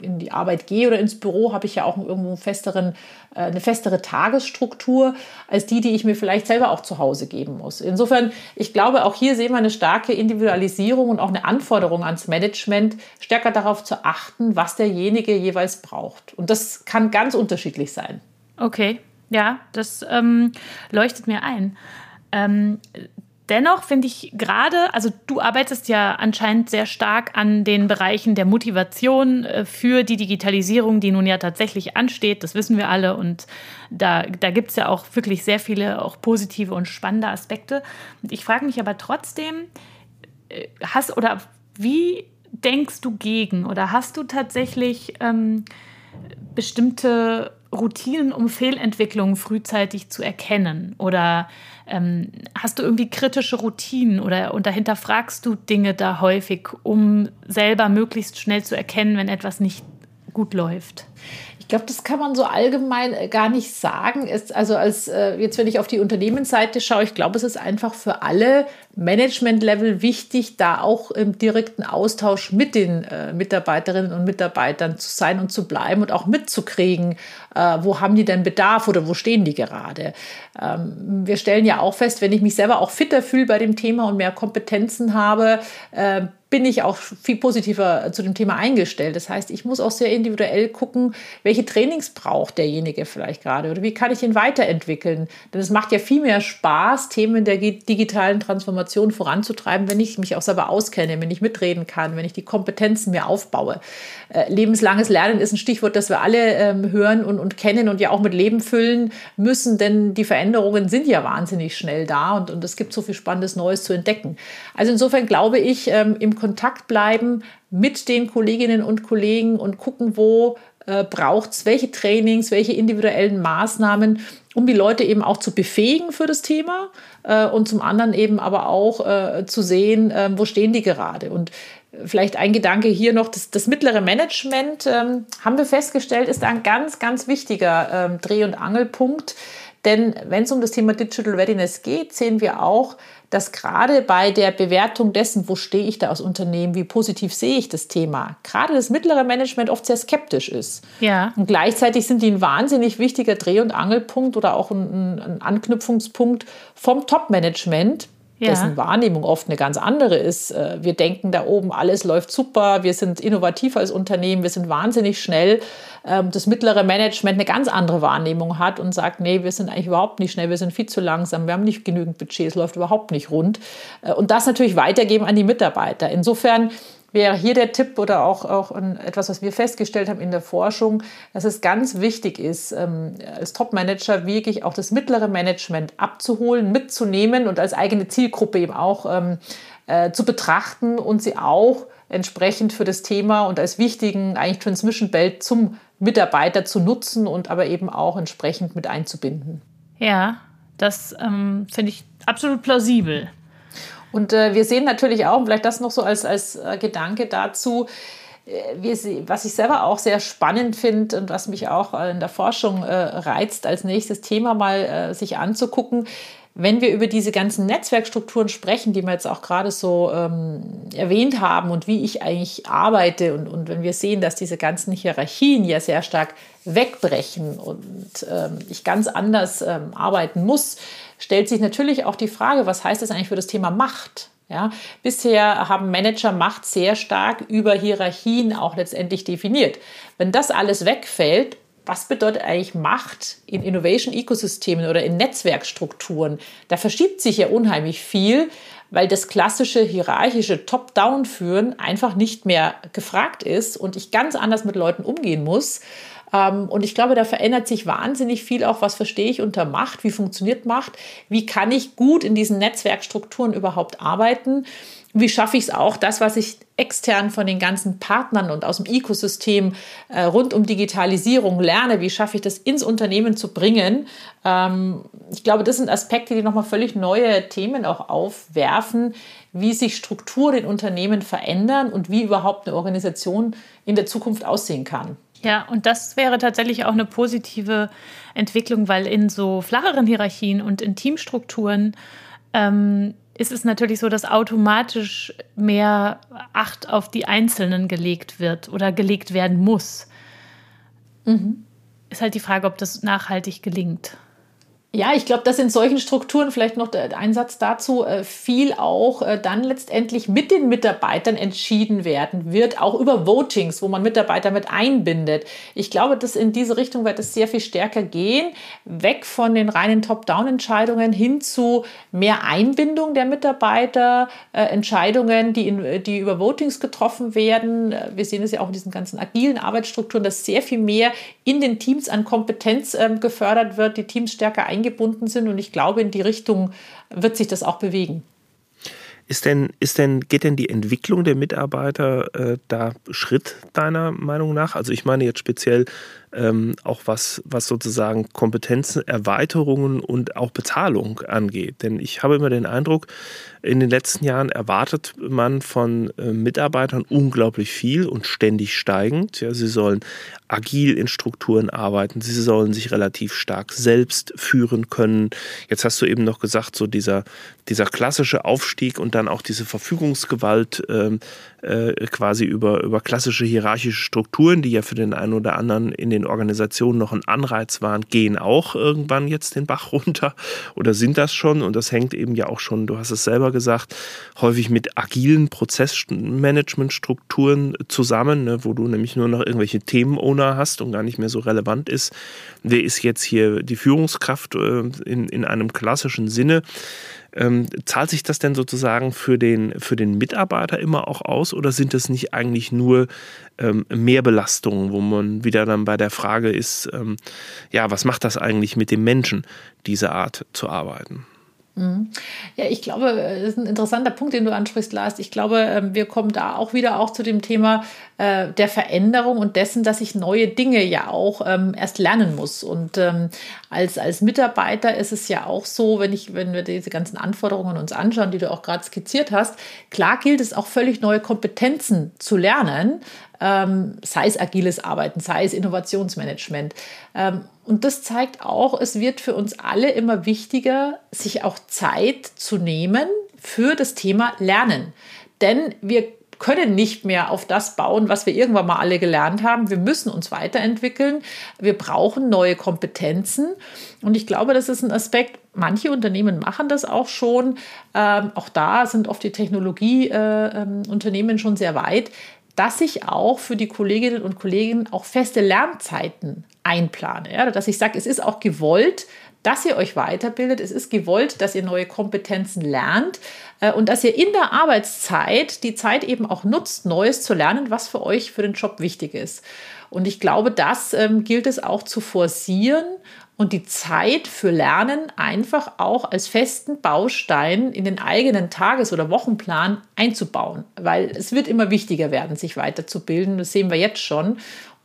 in die Arbeit gehe oder ins Büro, habe ich ja auch irgendwo einen festeren, äh, eine festere Tagesstruktur als die, die ich mir vielleicht selber auch zu Hause geben muss. Insofern, ich glaube, auch hier sehen wir eine starke Individualisierung und auch eine Anforderung ans Management, stärker darauf zu achten, was derjenige jeweils braucht. Und das kann ganz unterschiedlich sein. Okay, ja, das ähm, leuchtet mir ein. Ähm, dennoch finde ich gerade, also du arbeitest ja anscheinend sehr stark an den Bereichen der Motivation äh, für die Digitalisierung, die nun ja tatsächlich ansteht. Das wissen wir alle. Und da, da gibt es ja auch wirklich sehr viele auch positive und spannende Aspekte. Und ich frage mich aber trotzdem, äh, hast oder wie denkst du gegen oder hast du tatsächlich ähm, bestimmte Routinen, um Fehlentwicklungen frühzeitig zu erkennen? Oder ähm, hast du irgendwie kritische Routinen oder und dahinter fragst du Dinge da häufig, um selber möglichst schnell zu erkennen, wenn etwas nicht gut läuft? Ich glaube, das kann man so allgemein äh, gar nicht sagen. Ist also als äh, jetzt, wenn ich auf die Unternehmensseite schaue, ich glaube, es ist einfach für alle Management-Level wichtig, da auch im direkten Austausch mit den äh, Mitarbeiterinnen und Mitarbeitern zu sein und zu bleiben und auch mitzukriegen, wo haben die denn Bedarf oder wo stehen die gerade. Ähm, wir stellen ja auch fest, wenn ich mich selber auch fitter fühle bei dem Thema und mehr Kompetenzen habe, bin ich auch viel positiver zu dem Thema eingestellt. Das heißt, ich muss auch sehr individuell gucken, welche Trainings braucht derjenige vielleicht gerade oder wie kann ich ihn weiterentwickeln. Denn es macht ja viel mehr Spaß, Themen der digitalen Transformation voranzutreiben, wenn ich mich auch selber auskenne, wenn ich mitreden kann, wenn ich die Kompetenzen mir aufbaue. Äh, lebenslanges Lernen ist ein Stichwort, das wir alle ähm, hören und, und kennen und ja auch mit Leben füllen müssen, denn die Veränderungen sind ja wahnsinnig schnell da und, und es gibt so viel Spannendes Neues zu entdecken. Also insofern glaube ich, ähm, im Kontakt bleiben mit den Kolleginnen und Kollegen und gucken, wo äh, braucht es, welche Trainings, welche individuellen Maßnahmen, um die Leute eben auch zu befähigen für das Thema äh, und zum anderen eben aber auch äh, zu sehen, äh, wo stehen die gerade. Und vielleicht ein Gedanke hier noch, das, das mittlere Management, ähm, haben wir festgestellt, ist ein ganz, ganz wichtiger ähm, Dreh- und Angelpunkt. Denn wenn es um das Thema Digital Readiness geht, sehen wir auch, dass gerade bei der Bewertung dessen, wo stehe ich da als Unternehmen, wie positiv sehe ich das Thema, gerade das mittlere Management oft sehr skeptisch ist. Ja. Und gleichzeitig sind die ein wahnsinnig wichtiger Dreh- und Angelpunkt oder auch ein, ein Anknüpfungspunkt vom Top-Management, ja. dessen Wahrnehmung oft eine ganz andere ist. Äh, wir denken da oben, alles läuft super, wir sind innovativ als Unternehmen, wir sind wahnsinnig schnell. Ähm, das mittlere Management eine ganz andere Wahrnehmung hat und sagt, nee, wir sind eigentlich überhaupt nicht schnell, wir sind viel zu langsam, wir haben nicht genügend Budget, es läuft überhaupt nicht rund. Äh, und das natürlich weitergeben an die Mitarbeiter. Insofern wäre hier der Tipp oder auch, auch etwas, was wir festgestellt haben in der Forschung, dass es ganz wichtig ist, ähm, als Top-Manager wirklich auch das mittlere Management abzuholen, mitzunehmen und als eigene Zielgruppe eben auch ähm, äh, zu betrachten und sie auch entsprechend für das Thema und als wichtigen eigentlich Transmission Belt zum Mitarbeiter zu nutzen und aber eben auch entsprechend mit einzubinden. Ja, das ähm, finde ich absolut plausibel. Und äh, wir sehen natürlich auch, vielleicht das noch so als, als äh, Gedanke dazu, äh, was ich selber auch sehr spannend finde und was mich auch in der Forschung äh, reizt, als nächstes Thema mal äh, sich anzugucken, wenn wir über diese ganzen Netzwerkstrukturen sprechen, die wir jetzt auch gerade so ähm, erwähnt haben und wie ich eigentlich arbeite und, und wenn wir sehen, dass diese ganzen Hierarchien ja sehr stark wegbrechen und ähm, ich ganz anders ähm, arbeiten muss, stellt sich natürlich auch die Frage, was heißt das eigentlich für das Thema Macht? Ja, bisher haben Manager Macht sehr stark über Hierarchien auch letztendlich definiert. Wenn das alles wegfällt, was bedeutet eigentlich Macht in Innovation-Ökosystemen oder in Netzwerkstrukturen? Da verschiebt sich ja unheimlich viel, weil das klassische hierarchische Top-Down-Führen einfach nicht mehr gefragt ist und ich ganz anders mit Leuten umgehen muss. Ähm, und ich glaube, da verändert sich wahnsinnig viel auch, was verstehe ich unter Macht, wie funktioniert Macht, wie kann ich gut in diesen Netzwerkstrukturen überhaupt arbeiten. wie schaffe ich es auch, das, was ich extern von den ganzen Partnern und aus dem Ökosystem äh, rund um Digitalisierung lerne, wie schaffe ich das ins Unternehmen zu bringen. Ähm, ich glaube, das sind Aspekte, die nochmal völlig neue Themen auch aufwerfen, wie sich Strukturen in Unternehmen verändern und wie überhaupt eine Organisation in der Zukunft aussehen kann. Ja, und das wäre tatsächlich auch eine positive Entwicklung, weil in so flacheren Hierarchien und in Teamstrukturen ähm, ist es natürlich so, dass automatisch mehr Acht auf die Einzelnen gelegt wird oder gelegt werden muss. Mhm. Ist halt die Frage, ob das nachhaltig gelingt. Ja, ich glaube, dass in solchen Strukturen vielleicht noch der Einsatz dazu äh, viel auch äh, dann letztendlich mit den Mitarbeitern entschieden werden wird, auch über Votings, wo man Mitarbeiter mit einbindet. Ich glaube, dass in diese Richtung wird es sehr viel stärker gehen, weg von den reinen Top-Down-Entscheidungen hin zu mehr Einbindung der Mitarbeiter, äh, Entscheidungen, die, in, die über Votings getroffen werden. Wir sehen es ja auch in diesen ganzen agilen Arbeitsstrukturen, dass sehr viel mehr in den Teams an Kompetenz ähm, gefördert wird, die Teams stärker eingebunden eingebunden sind. Und ich glaube, in die Richtung wird sich das auch bewegen. Ist denn, ist denn, geht denn die Entwicklung der Mitarbeiter äh, da Schritt deiner Meinung nach? Also ich meine jetzt speziell ähm, auch was, was sozusagen Kompetenzerweiterungen und auch Bezahlung angeht. Denn ich habe immer den Eindruck, in den letzten Jahren erwartet man von äh, Mitarbeitern unglaublich viel und ständig steigend. Ja, sie sollen agil in Strukturen arbeiten, sie sollen sich relativ stark selbst führen können. Jetzt hast du eben noch gesagt, so dieser, dieser klassische Aufstieg und dann auch diese Verfügungsgewalt äh, äh, quasi über, über klassische hierarchische Strukturen, die ja für den einen oder anderen in den Organisationen noch ein Anreiz waren, gehen auch irgendwann jetzt den Bach runter oder sind das schon? Und das hängt eben ja auch schon, du hast es selber gesagt, häufig mit agilen Prozessmanagementstrukturen zusammen, ne, wo du nämlich nur noch irgendwelche Themenowner hast und gar nicht mehr so relevant ist, wer ist jetzt hier die Führungskraft äh, in, in einem klassischen Sinne. Ähm, zahlt sich das denn sozusagen für den, für den Mitarbeiter immer auch aus oder sind das nicht eigentlich nur ähm, Mehrbelastungen, wo man wieder dann bei der Frage ist, ähm, ja, was macht das eigentlich mit dem Menschen, diese Art zu arbeiten? Mhm. Ja, ich glaube, das ist ein interessanter Punkt, den du ansprichst, Lars. Ich glaube, ähm, wir kommen da auch wieder auch zu dem Thema äh, der Veränderung und dessen, dass ich neue Dinge ja auch ähm, erst lernen muss. Und ähm, als, als Mitarbeiter ist es ja auch so, wenn, ich, wenn wir diese ganzen Anforderungen uns anschauen, die du auch gerade skizziert hast, klar gilt es auch völlig neue Kompetenzen zu lernen, ähm, sei es agiles Arbeiten, sei es Innovationsmanagement. Ähm, und das zeigt auch, es wird für uns alle immer wichtiger, sich auch Zeit zu nehmen für das Thema Lernen. Denn wir können nicht mehr auf das bauen, was wir irgendwann mal alle gelernt haben. Wir müssen uns weiterentwickeln. Wir brauchen neue Kompetenzen. Und ich glaube, das ist ein Aspekt, manche Unternehmen machen das auch schon. Ähm, auch da sind oft die Technologieunternehmen äh, ähm, schon sehr weit dass ich auch für die Kolleginnen und Kollegen auch feste Lernzeiten einplane. Ja? Dass ich sage, es ist auch gewollt, dass ihr euch weiterbildet. Es ist gewollt, dass ihr neue Kompetenzen lernt äh, und dass ihr in der Arbeitszeit die Zeit eben auch nutzt, Neues zu lernen, was für euch für den Job wichtig ist. Und ich glaube, das ähm, gilt es auch zu forcieren und die Zeit für Lernen einfach auch als festen Baustein in den eigenen Tages- oder Wochenplan einzubauen, weil es wird immer wichtiger werden, sich weiterzubilden. Das sehen wir jetzt schon.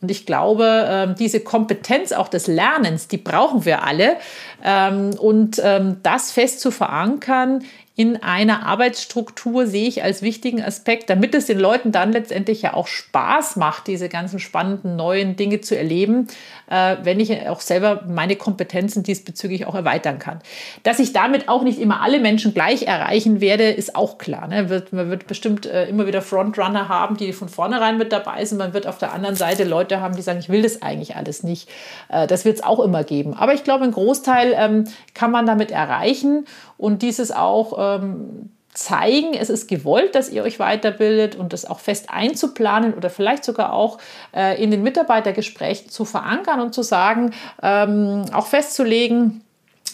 Und ich glaube, ähm, diese Kompetenz auch des Lernens, die brauchen wir alle. Ähm, und ähm, das fest zu verankern in einer Arbeitsstruktur sehe ich als wichtigen Aspekt, damit es den Leuten dann letztendlich ja auch Spaß macht, diese ganzen spannenden neuen Dinge zu erleben, äh, wenn ich auch selber meine Kompetenzen diesbezüglich auch erweitern kann. Dass ich damit auch nicht immer alle Menschen gleich erreichen werde, ist auch klar. Ne? Wird, man wird bestimmt äh, immer wieder Frontrunner haben, die von vornherein mit dabei sind. Man wird auf der anderen Seite Leute haben, die sagen, ich will das eigentlich alles nicht. Äh, das wird es auch immer geben. Aber ich glaube, einen Großteil ähm, kann man damit erreichen und dieses auch ähm, zeigen, es ist gewollt, dass ihr euch weiterbildet und das auch fest einzuplanen oder vielleicht sogar auch äh, in den Mitarbeitergesprächen zu verankern und zu sagen, ähm, auch festzulegen,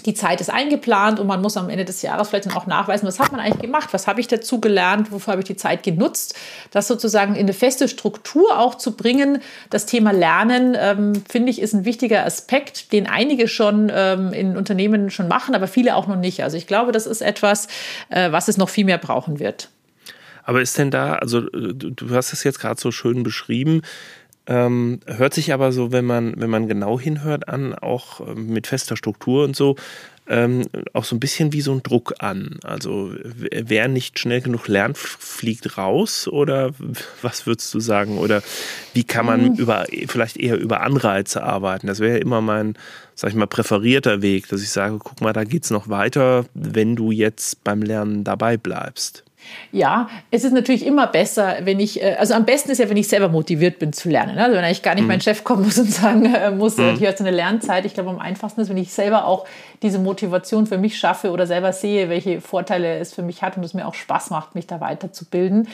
die Zeit ist eingeplant und man muss am Ende des Jahres vielleicht dann auch nachweisen, was hat man eigentlich gemacht, was habe ich dazu gelernt, wofür habe ich die Zeit genutzt. Das sozusagen in eine feste Struktur auch zu bringen. Das Thema Lernen, ähm, finde ich, ist ein wichtiger Aspekt, den einige schon ähm, in Unternehmen schon machen, aber viele auch noch nicht. Also ich glaube, das ist etwas, äh, was es noch viel mehr brauchen wird. Aber ist denn da, also du, du hast es jetzt gerade so schön beschrieben, ähm, hört sich aber so, wenn man, wenn man genau hinhört, an, auch ähm, mit fester Struktur und so, ähm, auch so ein bisschen wie so ein Druck an. Also wer nicht schnell genug lernt, fliegt raus oder was würdest du sagen? Oder wie kann man mhm. über vielleicht eher über Anreize arbeiten? Das wäre ja immer mein, sag ich mal, präferierter Weg, dass ich sage, guck mal, da geht es noch weiter, wenn du jetzt beim Lernen dabei bleibst. Ja, es ist natürlich immer besser, wenn ich, äh, also am besten ist ja, wenn ich selber motiviert bin zu lernen. Also wenn eigentlich gar nicht mhm. mein Chef kommen muss und sagen äh, muss, mhm. hier ist eine Lernzeit. Ich glaube, am einfachsten ist, wenn ich selber auch diese Motivation für mich schaffe oder selber sehe, welche Vorteile es für mich hat und es mir auch Spaß macht, mich da weiterzubilden.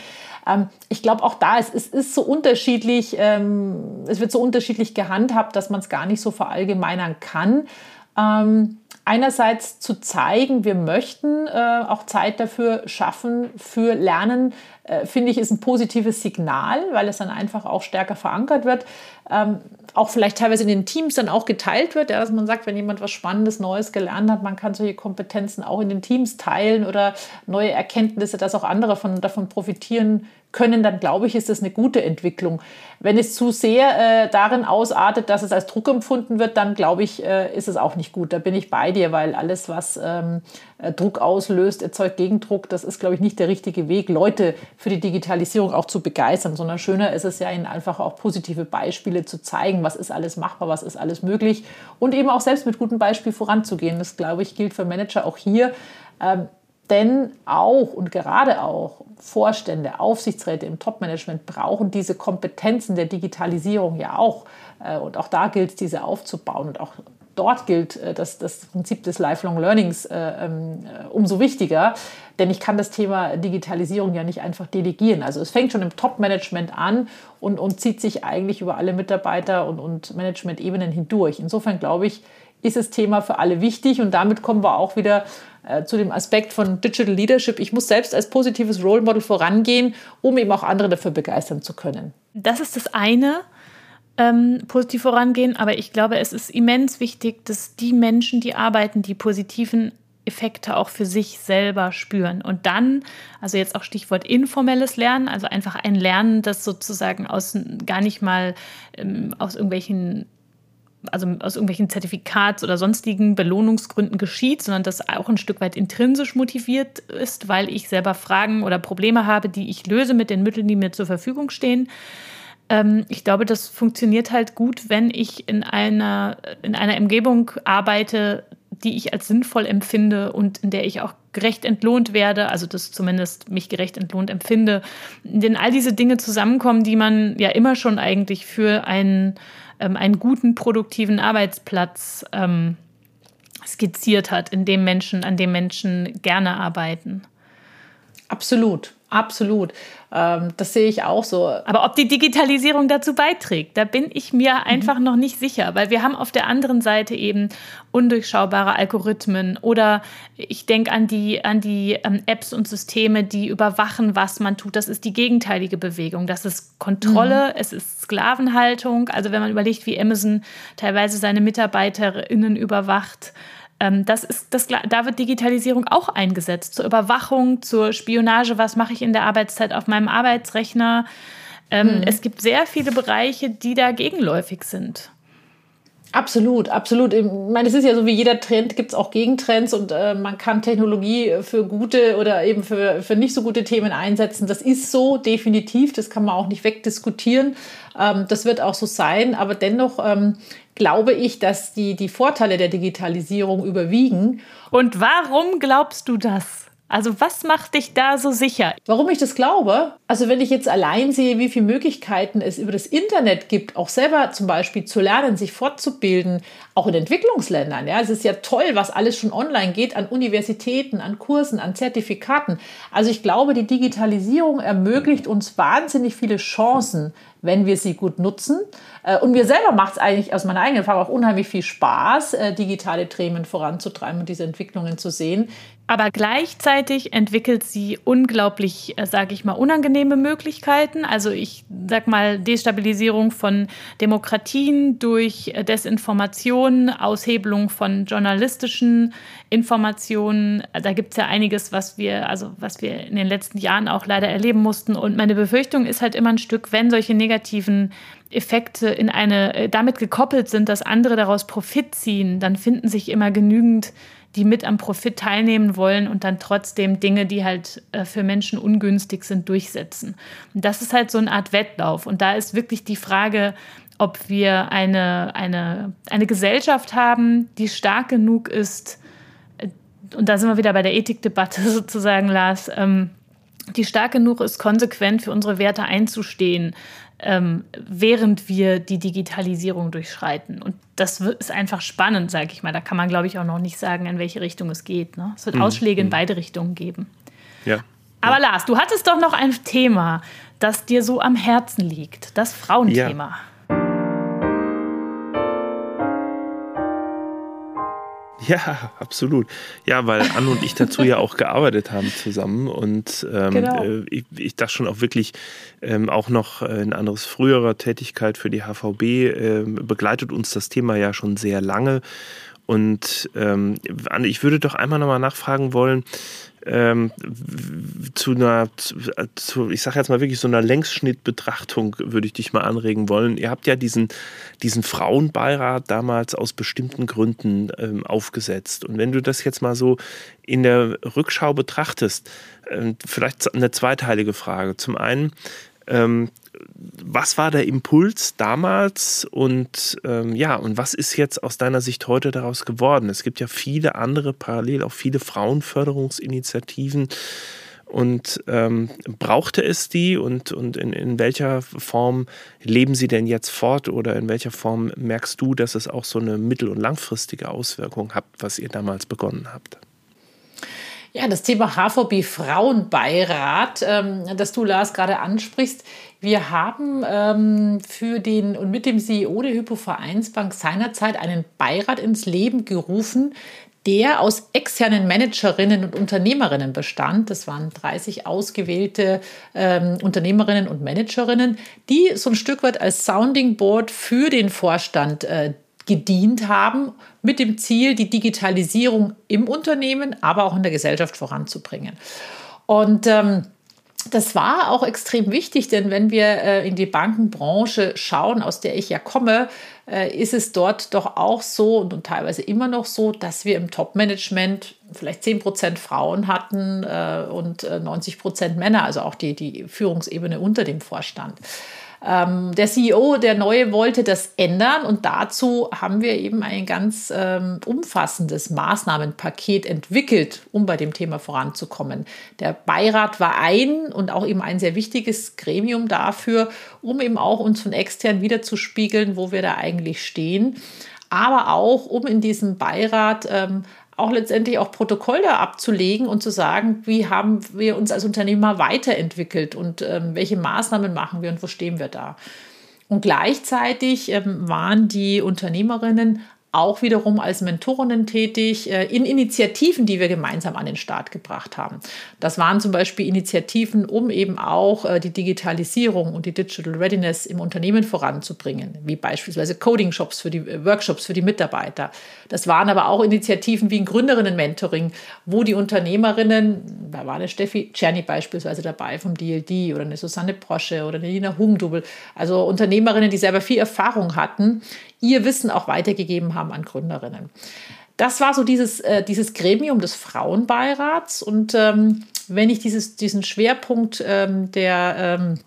Ähm, ich glaube auch da, es, es ist so unterschiedlich, ähm, es wird so unterschiedlich gehandhabt, dass man es gar nicht so verallgemeinern kann. Ähm, einerseits zu zeigen, wir möchten äh, auch Zeit dafür schaffen für Lernen, äh, finde ich, ist ein positives Signal, weil es dann einfach auch stärker verankert wird. Ähm, auch vielleicht teilweise in den Teams dann auch geteilt wird, ja, dass man sagt, wenn jemand was Spannendes, Neues gelernt hat, man kann solche Kompetenzen auch in den Teams teilen oder neue Erkenntnisse, dass auch andere von, davon profitieren können, dann glaube ich, ist das eine gute Entwicklung. Wenn es zu sehr äh, darin ausartet, dass es als Druck empfunden wird, dann glaube ich, äh, ist es auch nicht gut. Da bin ich bei dir, weil alles, was ähm, äh, Druck auslöst, erzeugt Gegendruck. Das ist, glaube ich, nicht der richtige Weg, Leute für die Digitalisierung auch zu begeistern, sondern schöner ist es ja, ihnen einfach auch positive Beispiele zu zeigen, was ist alles machbar, was ist alles möglich und eben auch selbst mit gutem Beispiel voranzugehen. Das, glaube ich, gilt für Manager auch hier. Ähm, denn auch und gerade auch Vorstände, Aufsichtsräte im Top-Management brauchen diese Kompetenzen der Digitalisierung ja auch. Äh, und auch da gilt es, diese aufzubauen. Und auch dort gilt äh, das, das Prinzip des Lifelong Learnings äh, ähm, umso wichtiger, denn ich kann das Thema Digitalisierung ja nicht einfach delegieren. Also es fängt schon im Top-Management an und, und zieht sich eigentlich über alle Mitarbeiter und, und Management-Ebenen hindurch. Insofern glaube ich, ist das Thema für alle wichtig und damit kommen wir auch wieder äh, zu dem Aspekt von Digital Leadership. Ich muss selbst als positives Role Model vorangehen, um eben auch andere dafür begeistern zu können. Das ist das eine ähm, positiv vorangehen, aber ich glaube, es ist immens wichtig, dass die Menschen, die arbeiten, die positiven Effekte auch für sich selber spüren. Und dann, also jetzt auch Stichwort informelles Lernen, also einfach ein Lernen, das sozusagen aus gar nicht mal ähm, aus irgendwelchen also aus irgendwelchen Zertifikats- oder sonstigen Belohnungsgründen geschieht, sondern das auch ein Stück weit intrinsisch motiviert ist, weil ich selber Fragen oder Probleme habe, die ich löse mit den Mitteln, die mir zur Verfügung stehen. Ähm, ich glaube, das funktioniert halt gut, wenn ich in einer, in einer Umgebung arbeite, die ich als sinnvoll empfinde und in der ich auch gerecht entlohnt werde, also das zumindest mich gerecht entlohnt empfinde. Denn all diese Dinge zusammenkommen, die man ja immer schon eigentlich für einen, ähm, einen guten, produktiven Arbeitsplatz ähm, skizziert hat, in dem Menschen, an dem Menschen gerne arbeiten. Absolut. Absolut. Ähm, das sehe ich auch so. Aber ob die Digitalisierung dazu beiträgt, da bin ich mir mhm. einfach noch nicht sicher, weil wir haben auf der anderen Seite eben undurchschaubare Algorithmen oder ich denke an die, an die ähm, Apps und Systeme, die überwachen, was man tut. Das ist die gegenteilige Bewegung. Das ist Kontrolle, mhm. es ist Sklavenhaltung. Also wenn man überlegt, wie Amazon teilweise seine MitarbeiterInnen überwacht, das ist, das, da wird Digitalisierung auch eingesetzt. Zur Überwachung, zur Spionage, was mache ich in der Arbeitszeit auf meinem Arbeitsrechner. Ähm, mhm. Es gibt sehr viele Bereiche, die da gegenläufig sind. Absolut, absolut. Ich meine, es ist ja so wie jeder Trend, gibt es auch Gegentrends und äh, man kann Technologie für gute oder eben für, für nicht so gute Themen einsetzen. Das ist so, definitiv. Das kann man auch nicht wegdiskutieren. Ähm, das wird auch so sein. Aber dennoch ähm, glaube ich, dass die, die Vorteile der Digitalisierung überwiegen. Und warum glaubst du das? Also was macht dich da so sicher? Warum ich das glaube? Also wenn ich jetzt allein sehe, wie viele Möglichkeiten es über das Internet gibt, auch selber zum Beispiel zu lernen, sich fortzubilden, auch in Entwicklungsländern. Ja, es ist ja toll, was alles schon online geht an Universitäten, an Kursen, an Zertifikaten. Also ich glaube, die Digitalisierung ermöglicht uns wahnsinnig viele Chancen, wenn wir sie gut nutzen. Äh, und mir selber macht es eigentlich aus meiner eigenen Erfahrung auch unheimlich viel Spaß, äh, digitale Themen voranzutreiben und diese Entwicklungen zu sehen. Aber gleichzeitig entwickelt sie unglaublich, äh, sage ich mal, unangenehme Möglichkeiten. Also ich sag mal Destabilisierung von Demokratien durch äh, Desinformation, Aushebelung von journalistischen Informationen. Da gibt es ja einiges, was wir, also was wir in den letzten Jahren auch leider erleben mussten. Und meine Befürchtung ist halt immer ein Stück, wenn solche negativen Effekte in eine äh, damit gekoppelt sind, dass andere daraus Profit ziehen, dann finden sich immer genügend die mit am Profit teilnehmen wollen und dann trotzdem Dinge, die halt äh, für Menschen ungünstig sind, durchsetzen. Und das ist halt so eine Art Wettlauf. Und da ist wirklich die Frage, ob wir eine, eine, eine Gesellschaft haben, die stark genug ist, äh, und da sind wir wieder bei der Ethikdebatte sozusagen, Lars, ähm, die stark genug ist, konsequent für unsere Werte einzustehen, ähm, während wir die Digitalisierung durchschreiten. Und das ist einfach spannend, sage ich mal. Da kann man, glaube ich, auch noch nicht sagen, in welche Richtung es geht. Ne? Es wird mhm. Ausschläge in mhm. beide Richtungen geben. Ja. Aber Lars, du hattest doch noch ein Thema, das dir so am Herzen liegt, das Frauenthema. Ja. Ja, absolut. Ja, weil Anne und ich dazu ja auch gearbeitet haben zusammen und ähm, genau. äh, ich, ich das schon auch wirklich ähm, auch noch in anderes früherer Tätigkeit für die HVB äh, begleitet uns das Thema ja schon sehr lange. Und ähm, Anne, ich würde doch einmal nochmal nachfragen wollen, ähm, zu einer, zu, ich sage jetzt mal wirklich so einer Längsschnittbetrachtung würde ich dich mal anregen wollen. Ihr habt ja diesen, diesen Frauenbeirat damals aus bestimmten Gründen ähm, aufgesetzt. Und wenn du das jetzt mal so in der Rückschau betrachtest, äh, vielleicht eine zweiteilige Frage. Zum einen, ähm, was war der Impuls damals und ähm, ja, und was ist jetzt aus deiner Sicht heute daraus geworden? Es gibt ja viele andere, parallel auch viele Frauenförderungsinitiativen. Und ähm, brauchte es die und, und in, in welcher Form leben sie denn jetzt fort oder in welcher Form merkst du, dass es auch so eine mittel- und langfristige Auswirkung hat, was ihr damals begonnen habt? Ja, das Thema HVB Frauenbeirat, ähm, das du, Lars, gerade ansprichst. Wir haben ähm, für den und mit dem CEO der Hypo Vereinsbank seinerzeit einen Beirat ins Leben gerufen, der aus externen Managerinnen und Unternehmerinnen bestand. Das waren 30 ausgewählte ähm, Unternehmerinnen und Managerinnen, die so ein Stück weit als Sounding Board für den Vorstand äh, gedient haben, mit dem Ziel, die Digitalisierung im Unternehmen, aber auch in der Gesellschaft voranzubringen. Und ähm, das war auch extrem wichtig, denn wenn wir äh, in die Bankenbranche schauen, aus der ich ja komme, äh, ist es dort doch auch so und, teilweise immer noch so, dass wir im Top-Management vielleicht 10% Frauen hatten äh, und 90% äh, Männer, also auch die, die Führungsebene unter dem Vorstand. Ähm, der CEO, der neue, wollte das ändern und dazu haben wir eben ein ganz ähm, umfassendes Maßnahmenpaket entwickelt, um bei dem Thema voranzukommen. Der Beirat war ein und auch eben ein sehr wichtiges Gremium dafür, um eben auch uns von extern wiederzuspiegeln, wo wir da eigentlich stehen aber auch um in diesem Beirat ähm, auch letztendlich auch Protokolle abzulegen und zu sagen, wie haben wir uns als Unternehmer weiterentwickelt und ähm, welche Maßnahmen machen wir und wo stehen wir da. Und gleichzeitig ähm, waren die Unternehmerinnen auch wiederum als Mentorinnen tätig äh, in Initiativen, die wir gemeinsam an den Start gebracht haben. Das waren zum Beispiel Initiativen, um eben auch äh, die Digitalisierung und die Digital Readiness im Unternehmen voranzubringen, wie beispielsweise Coding-Shops für die äh, Workshops für die Mitarbeiter. Das waren aber auch Initiativen wie ein Gründerinnen-Mentoring, wo die Unternehmerinnen, da war eine Steffi Czerny beispielsweise dabei vom DLD oder eine Susanne Prosche oder eine Nina Hungdubel, also Unternehmerinnen, die selber viel Erfahrung hatten, ihr Wissen auch weitergegeben haben an Gründerinnen. Das war so dieses, äh, dieses Gremium des Frauenbeirats. Und ähm, wenn ich dieses, diesen Schwerpunkt ähm, der ähm,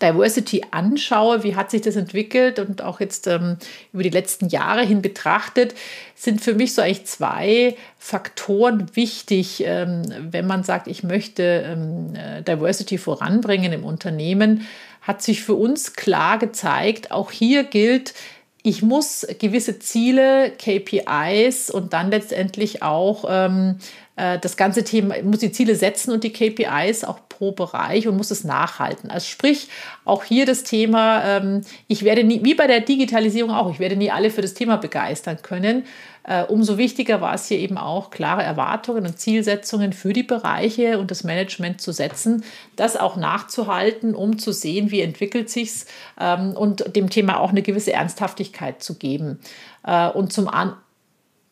Diversity anschaue, wie hat sich das entwickelt und auch jetzt ähm, über die letzten Jahre hin betrachtet, sind für mich so eigentlich zwei Faktoren wichtig, ähm, wenn man sagt, ich möchte ähm, äh, Diversity voranbringen im Unternehmen, hat sich für uns klar gezeigt, auch hier gilt, ich muss gewisse Ziele, KPIs und dann letztendlich auch ähm, äh, das ganze Thema muss die Ziele setzen und die KPIs auch pro Bereich und muss es nachhalten. Also sprich, auch hier das Thema, ähm, ich werde nie, wie bei der Digitalisierung auch, ich werde nie alle für das Thema begeistern können. Äh, umso wichtiger war es hier eben auch, klare Erwartungen und Zielsetzungen für die Bereiche und das Management zu setzen, das auch nachzuhalten, um zu sehen, wie entwickelt sich's ähm, und dem Thema auch eine gewisse Ernsthaftigkeit zu geben. Äh, und zum an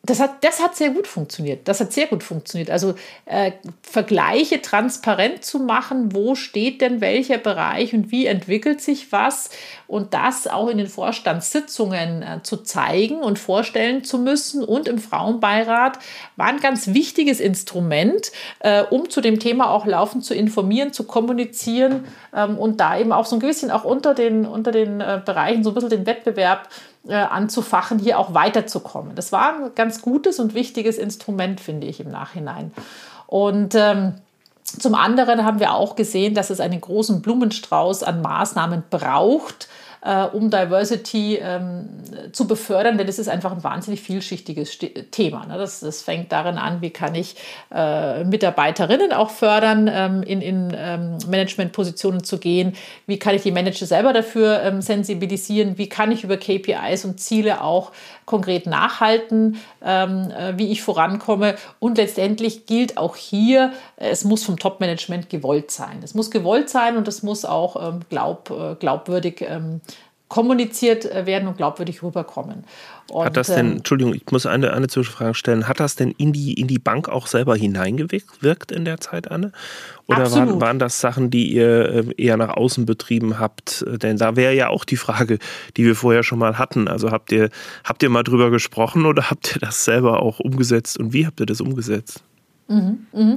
das hat, das hat sehr gut funktioniert. Das hat sehr gut funktioniert. Also äh, Vergleiche transparent zu machen, wo steht denn welcher Bereich und wie entwickelt sich was und das auch in den Vorstandssitzungen äh, zu zeigen und vorstellen zu müssen und im Frauenbeirat war ein ganz wichtiges Instrument, äh, um zu dem Thema auch laufend zu informieren, zu kommunizieren ähm, und da eben auch so ein bisschen auch unter den, unter den äh, Bereichen so ein bisschen den Wettbewerb äh, anzufachen, hier auch weiterzukommen. Das war ein ganz gutes und wichtiges Instrument, finde ich, im Nachhinein. Und ähm, zum anderen haben wir auch gesehen, dass es einen großen Blumenstrauß an Maßnahmen braucht, äh, um Diversity ähm, zu befördern, denn es ist einfach ein wahnsinnig vielschichtiges Thema. Ne? Das, das fängt darin an, wie kann ich äh, Mitarbeiterinnen auch fördern, ähm, in, in ähm, Managementpositionen zu gehen, wie kann ich die Manager selber dafür ähm, sensibilisieren, wie kann ich über KPIs und Ziele auch konkret nachhalten, ähm, äh, wie ich vorankomme. Und letztendlich gilt auch hier, es muss vom Top-Management gewollt sein. Es muss gewollt sein und es muss auch ähm, glaub, äh, glaubwürdig ähm, kommuniziert äh, werden und glaubwürdig rüberkommen. Und, hat das denn, ähm, Entschuldigung, ich muss eine, eine Zwischenfrage stellen, hat das denn in die, in die Bank auch selber hineingewirkt in der Zeit, Anne? Oder waren, waren das Sachen, die ihr äh, eher nach außen betrieben habt? Denn da wäre ja auch die Frage, die wir vorher schon mal hatten. Also habt ihr, habt ihr mal drüber gesprochen oder habt ihr das selber auch umgesetzt und wie habt ihr das umgesetzt? Mhm, mhm.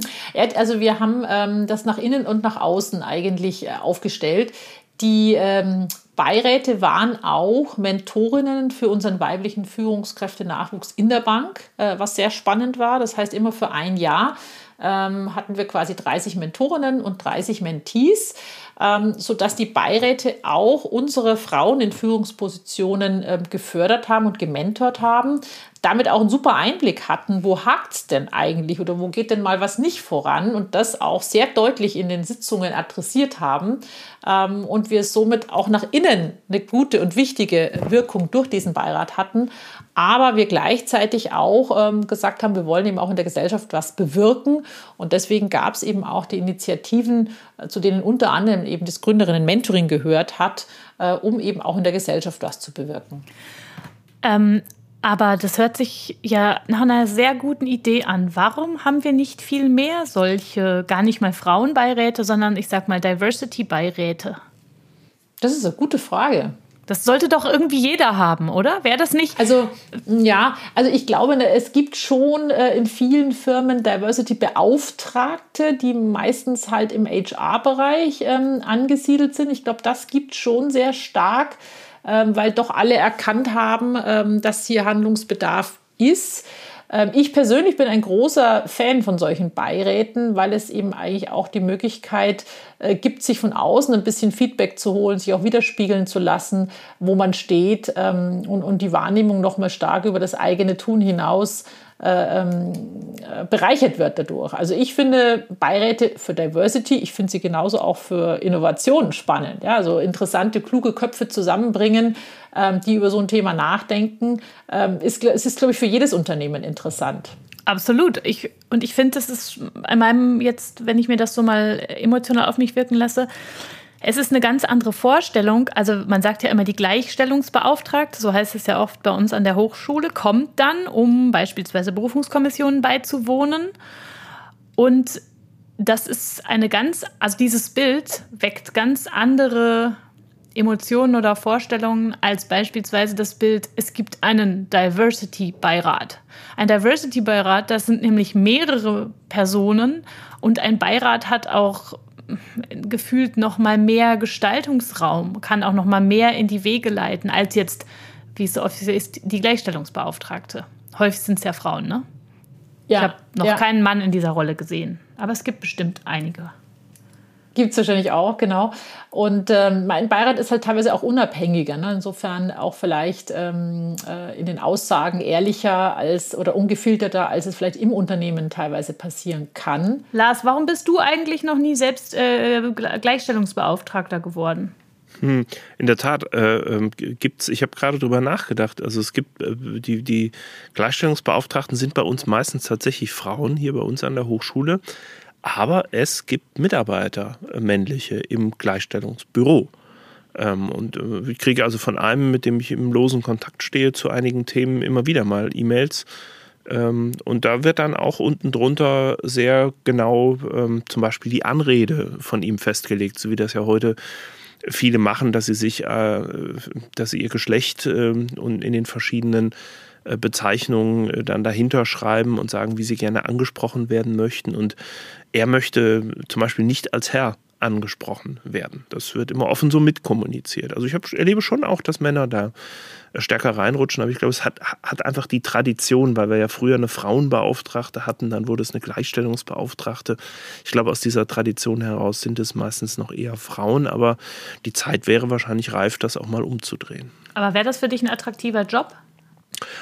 Also wir haben ähm, das nach innen und nach außen eigentlich äh, aufgestellt. Die ähm, Beiräte waren auch Mentorinnen für unseren weiblichen Führungskräftenachwuchs in der Bank, äh, was sehr spannend war. Das heißt, immer für ein Jahr ähm, hatten wir quasi 30 Mentorinnen und 30 Mentees, ähm, sodass die Beiräte auch unsere Frauen in Führungspositionen äh, gefördert haben und gementort haben, damit auch einen super Einblick hatten, wo hakt es denn eigentlich oder wo geht denn mal was nicht voran und das auch sehr deutlich in den Sitzungen adressiert haben ähm, und wir somit auch nach innen eine gute und wichtige Wirkung durch diesen Beirat hatten, aber wir gleichzeitig auch ähm, gesagt haben, wir wollen eben auch in der Gesellschaft was bewirken und deswegen gab es eben auch die Initiativen, äh, zu denen unter anderem eben das Gründerinnen-Mentoring gehört hat, äh, um eben auch in der Gesellschaft was zu bewirken. Ähm, aber das hört sich ja nach einer sehr guten Idee an. Warum haben wir nicht viel mehr solche, gar nicht mal Frauenbeiräte, sondern ich sag mal Diversity-Beiräte? Das ist eine gute Frage. Das sollte doch irgendwie jeder haben, oder? Wäre das nicht? Also ja, also ich glaube, ne, es gibt schon äh, in vielen Firmen Diversity-Beauftragte, die meistens halt im HR-Bereich ähm, angesiedelt sind. Ich glaube, das gibt schon sehr stark ähm, weil doch alle erkannt haben, ähm, dass hier Handlungsbedarf ist. Ähm, ich persönlich bin ein großer Fan von solchen Beiräten, weil es eben eigentlich auch die Möglichkeit äh, gibt, sich von außen ein bisschen Feedback zu holen, sich auch widerspiegeln zu lassen, wo man steht ähm, und, die Wahrnehmung noch mal stark über das eigene Tun hinaus ähm, äh, bereichert wird dadurch. Also ich finde Beiräte für Diversity, ich finde sie genauso auch für Innovation spannend. Ja, also interessante, kluge Köpfe zusammenbringen, ähm, die über so ein Thema nachdenken, ähm, ist, es ist, glaube ich, für jedes Unternehmen interessant. Absolut. Ich, und ich finde, das ist in meinem jetzt, wenn ich mir das so mal emotional auf mich wirken lasse, es ist eine ganz andere Vorstellung. Also man sagt ja immer, die Gleichstellungsbeauftragte, so heißt es ja oft bei uns an der Hochschule, kommt dann, um beispielsweise Berufungskommissionen beizuwohnen. Und das ist eine ganz, also dieses Bild weckt ganz andere Emotionen oder Vorstellungen als beispielsweise das Bild, es gibt einen Diversity-Beirat. Ein Diversity-Beirat, das sind nämlich mehrere Personen und ein Beirat hat auch gefühlt noch mal mehr Gestaltungsraum, kann auch noch mal mehr in die Wege leiten, als jetzt, wie es so offiziell ist, die Gleichstellungsbeauftragte. Häufig sind es ja Frauen, ne? Ja, ich habe noch ja. keinen Mann in dieser Rolle gesehen, aber es gibt bestimmt einige. Gibt es wahrscheinlich auch, genau. Und ähm, mein Beirat ist halt teilweise auch unabhängiger. Ne? Insofern auch vielleicht ähm, äh, in den Aussagen ehrlicher als oder ungefilterter, als es vielleicht im Unternehmen teilweise passieren kann. Lars, warum bist du eigentlich noch nie selbst äh, Gleichstellungsbeauftragter geworden? Hm, in der Tat äh, äh, gibt's. Ich habe gerade drüber nachgedacht. Also es gibt äh, die die Gleichstellungsbeauftragten sind bei uns meistens tatsächlich Frauen hier bei uns an der Hochschule. Aber es gibt Mitarbeiter, äh, männliche, im Gleichstellungsbüro. Ähm, und äh, ich kriege also von einem, mit dem ich im losen Kontakt stehe, zu einigen Themen immer wieder mal E-Mails. Ähm, und da wird dann auch unten drunter sehr genau ähm, zum Beispiel die Anrede von ihm festgelegt, so wie das ja heute viele machen, dass sie sich, äh, dass sie ihr Geschlecht und in den verschiedenen Bezeichnungen dann dahinter schreiben und sagen, wie sie gerne angesprochen werden möchten. Und er möchte zum Beispiel nicht als Herr angesprochen werden. Das wird immer offen so mitkommuniziert. Also ich hab, erlebe schon auch, dass Männer da stärker reinrutschen, aber ich glaube, es hat, hat einfach die Tradition, weil wir ja früher eine Frauenbeauftragte hatten, dann wurde es eine Gleichstellungsbeauftragte. Ich glaube, aus dieser Tradition heraus sind es meistens noch eher Frauen, aber die Zeit wäre wahrscheinlich reif, das auch mal umzudrehen. Aber wäre das für dich ein attraktiver Job?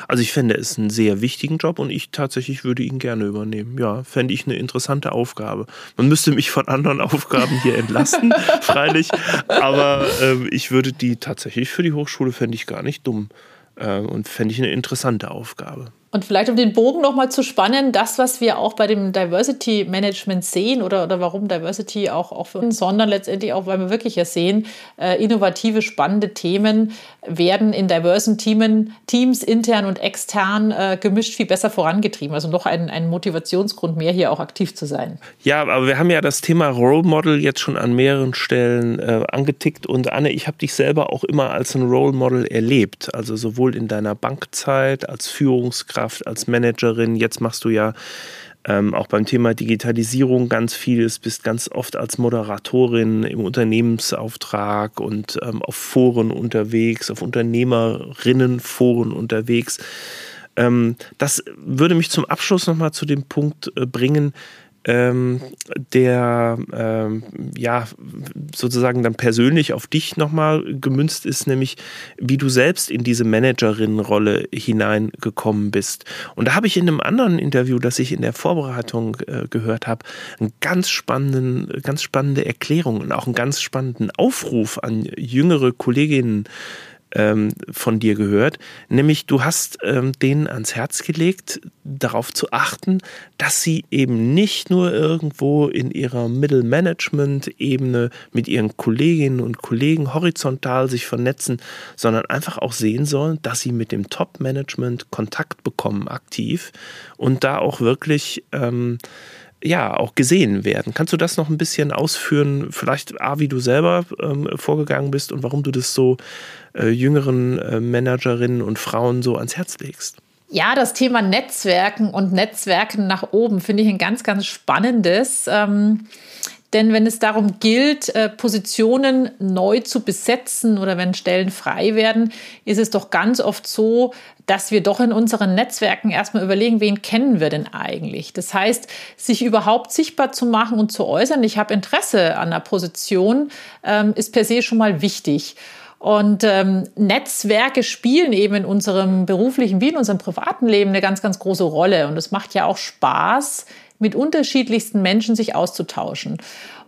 Also ich fände es einen sehr wichtigen Job und ich tatsächlich würde ihn gerne übernehmen. Ja, fände ich eine interessante Aufgabe. Man müsste mich von anderen Aufgaben hier entlasten, freilich, aber äh, ich würde die tatsächlich für die Hochschule fände ich gar nicht dumm äh, und fände ich eine interessante Aufgabe. Und vielleicht um den Bogen nochmal zu spannen, das, was wir auch bei dem Diversity Management sehen oder, oder warum Diversity auch, auch für uns, sondern letztendlich auch, weil wir wirklich ja sehen, äh, innovative, spannende Themen werden in diversen Teamen, Teams intern und extern äh, gemischt viel besser vorangetrieben. Also noch ein, ein Motivationsgrund mehr, hier auch aktiv zu sein. Ja, aber wir haben ja das Thema Role Model jetzt schon an mehreren Stellen äh, angetickt. Und Anne, ich habe dich selber auch immer als ein Role Model erlebt. Also sowohl in deiner Bankzeit als Führungskraft Führungskraft, als Managerin. Jetzt machst du ja ähm, auch beim Thema Digitalisierung ganz vieles, bist ganz oft als Moderatorin im Unternehmensauftrag und ähm, auf Foren unterwegs, auf Unternehmerinnenforen unterwegs. Ähm, das würde mich zum Abschluss nochmal zu dem Punkt äh, bringen, ähm, der ähm, ja sozusagen dann persönlich auf dich nochmal gemünzt ist, nämlich wie du selbst in diese Managerinnenrolle hineingekommen bist. Und da habe ich in einem anderen Interview, das ich in der Vorbereitung äh, gehört habe, einen ganz spannenden, ganz spannende Erklärung und auch einen ganz spannenden Aufruf an jüngere Kolleginnen ähm, von dir gehört, nämlich du hast ähm, denen ans Herz gelegt, darauf zu achten, dass sie eben nicht nur irgendwo in ihrer Middle-Management-Ebene mit ihren Kolleginnen und Kollegen horizontal sich vernetzen, sondern einfach auch sehen sollen, dass sie mit dem Top-Management Kontakt bekommen aktiv. Und da auch wirklich ähm, ja auch gesehen werden. Kannst du das noch ein bisschen ausführen? Vielleicht A, wie du selber ähm, vorgegangen bist und warum du das so äh, jüngeren äh, Managerinnen und Frauen so ans Herz legst? Ja, das Thema Netzwerken und Netzwerken nach oben finde ich ein ganz, ganz spannendes. Ähm, denn wenn es darum gilt, äh, Positionen neu zu besetzen oder wenn Stellen frei werden, ist es doch ganz oft so, dass wir doch in unseren Netzwerken erstmal überlegen, wen kennen wir denn eigentlich? Das heißt, sich überhaupt sichtbar zu machen und zu äußern, ich habe Interesse an einer Position, ähm, ist per se schon mal wichtig. Und ähm, Netzwerke spielen eben in unserem beruflichen wie in unserem privaten Leben eine ganz, ganz große Rolle. Und es macht ja auch Spaß, mit unterschiedlichsten Menschen sich auszutauschen.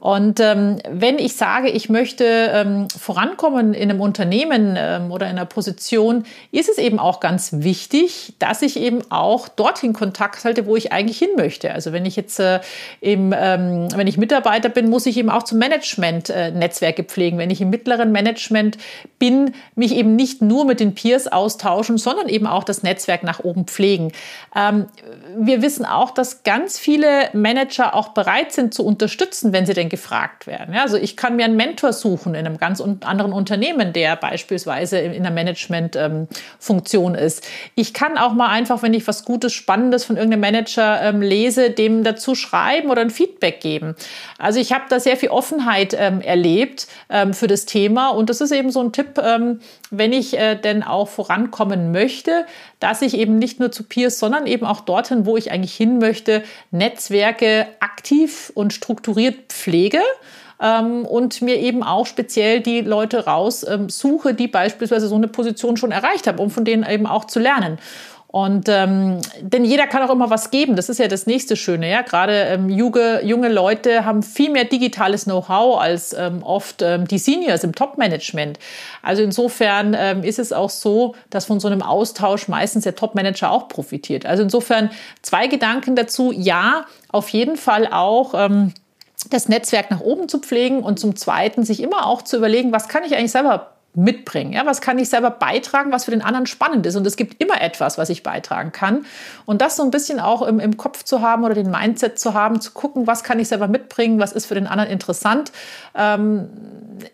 Und ähm, wenn ich sage, ich möchte ähm, vorankommen in einem Unternehmen ähm, oder in einer Position, ist es eben auch ganz wichtig, dass ich eben auch dorthin Kontakt halte, wo ich eigentlich hin möchte. Also wenn ich jetzt äh, im, ähm, wenn ich Mitarbeiter bin, muss ich eben auch zum Management äh, Netzwerke pflegen. Wenn ich im mittleren Management bin, mich eben nicht nur mit den Peers austauschen, sondern eben auch das Netzwerk nach oben pflegen. Ähm, wir wissen auch, dass ganz viele Manager auch bereit sind zu unterstützen, wenn sie den gefragt werden. Ja, also ich kann mir einen Mentor suchen in einem ganz anderen Unternehmen, der beispielsweise in einer Managementfunktion ähm, ist. Ich kann auch mal einfach, wenn ich was Gutes, Spannendes von irgendeinem Manager ähm, lese, dem dazu schreiben oder ein Feedback geben. Also ich habe da sehr viel Offenheit ähm, erlebt ähm, für das Thema und das ist eben so ein Tipp, ähm, wenn ich äh, denn auch vorankommen möchte, dass ich eben nicht nur zu Peers, sondern eben auch dorthin, wo ich eigentlich hin möchte, Netzwerke aktiv und strukturiert pflege. ähm, und mir eben auch speziell die Leute raussuche, ähm, die beispielsweise so eine Position schon erreicht haben, um von denen eben auch zu lernen. Und ähm, denn jeder kann auch immer was geben. Das ist ja das nächste Schöne. Ja, gerade ähm, junge, junge Leute haben viel mehr digitales Know-how als ähm, oft ähm, die Seniors im Top-Management. Also insofern ähm, ist es auch so, dass von so einem Austausch meistens der Top-Manager auch profitiert. Also insofern zwei Gedanken dazu. Ja, auf jeden Fall auch. Ähm, das Netzwerk nach oben zu pflegen und zum Zweiten sich immer auch zu überlegen, was kann ich eigentlich selber mitbringen? Ja, was kann ich selber beitragen, was für den anderen spannend ist? Und es gibt immer etwas, was ich beitragen kann. Und das so ein bisschen auch im, im Kopf zu haben oder den Mindset zu haben, zu gucken, was kann ich selber mitbringen, was ist für den anderen interessant. Ähm,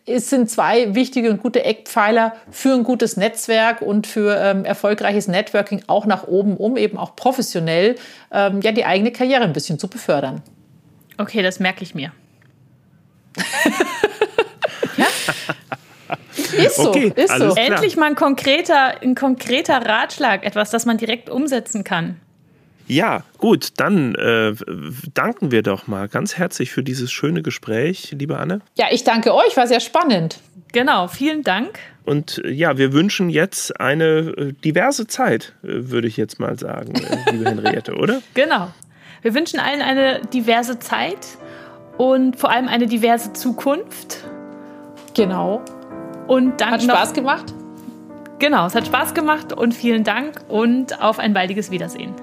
es sind zwei wichtige und gute Eckpfeiler für ein gutes Netzwerk und für ähm, erfolgreiches Networking auch nach oben, um eben auch professionell ähm, ja, die eigene Karriere ein bisschen zu befördern. Okay, das merke ich mir. Ist so, okay, ist so. Endlich mal ein konkreter, ein konkreter Ratschlag, etwas, das man direkt umsetzen kann. Ja, gut, dann äh, danken wir doch mal ganz herzlich für dieses schöne Gespräch, liebe Anne. Ja, ich danke euch, war sehr spannend. Genau, vielen Dank. Und äh, ja, wir wünschen jetzt eine äh, diverse Zeit, äh, würde ich jetzt mal sagen, liebe Henriette, oder? Genau. Wir wünschen allen eine diverse Zeit und vor allem eine diverse Zukunft. Genau. Und dann hat Spaß gemacht? Genau, es hat Spaß gemacht und vielen Dank und auf ein baldiges Wiedersehen.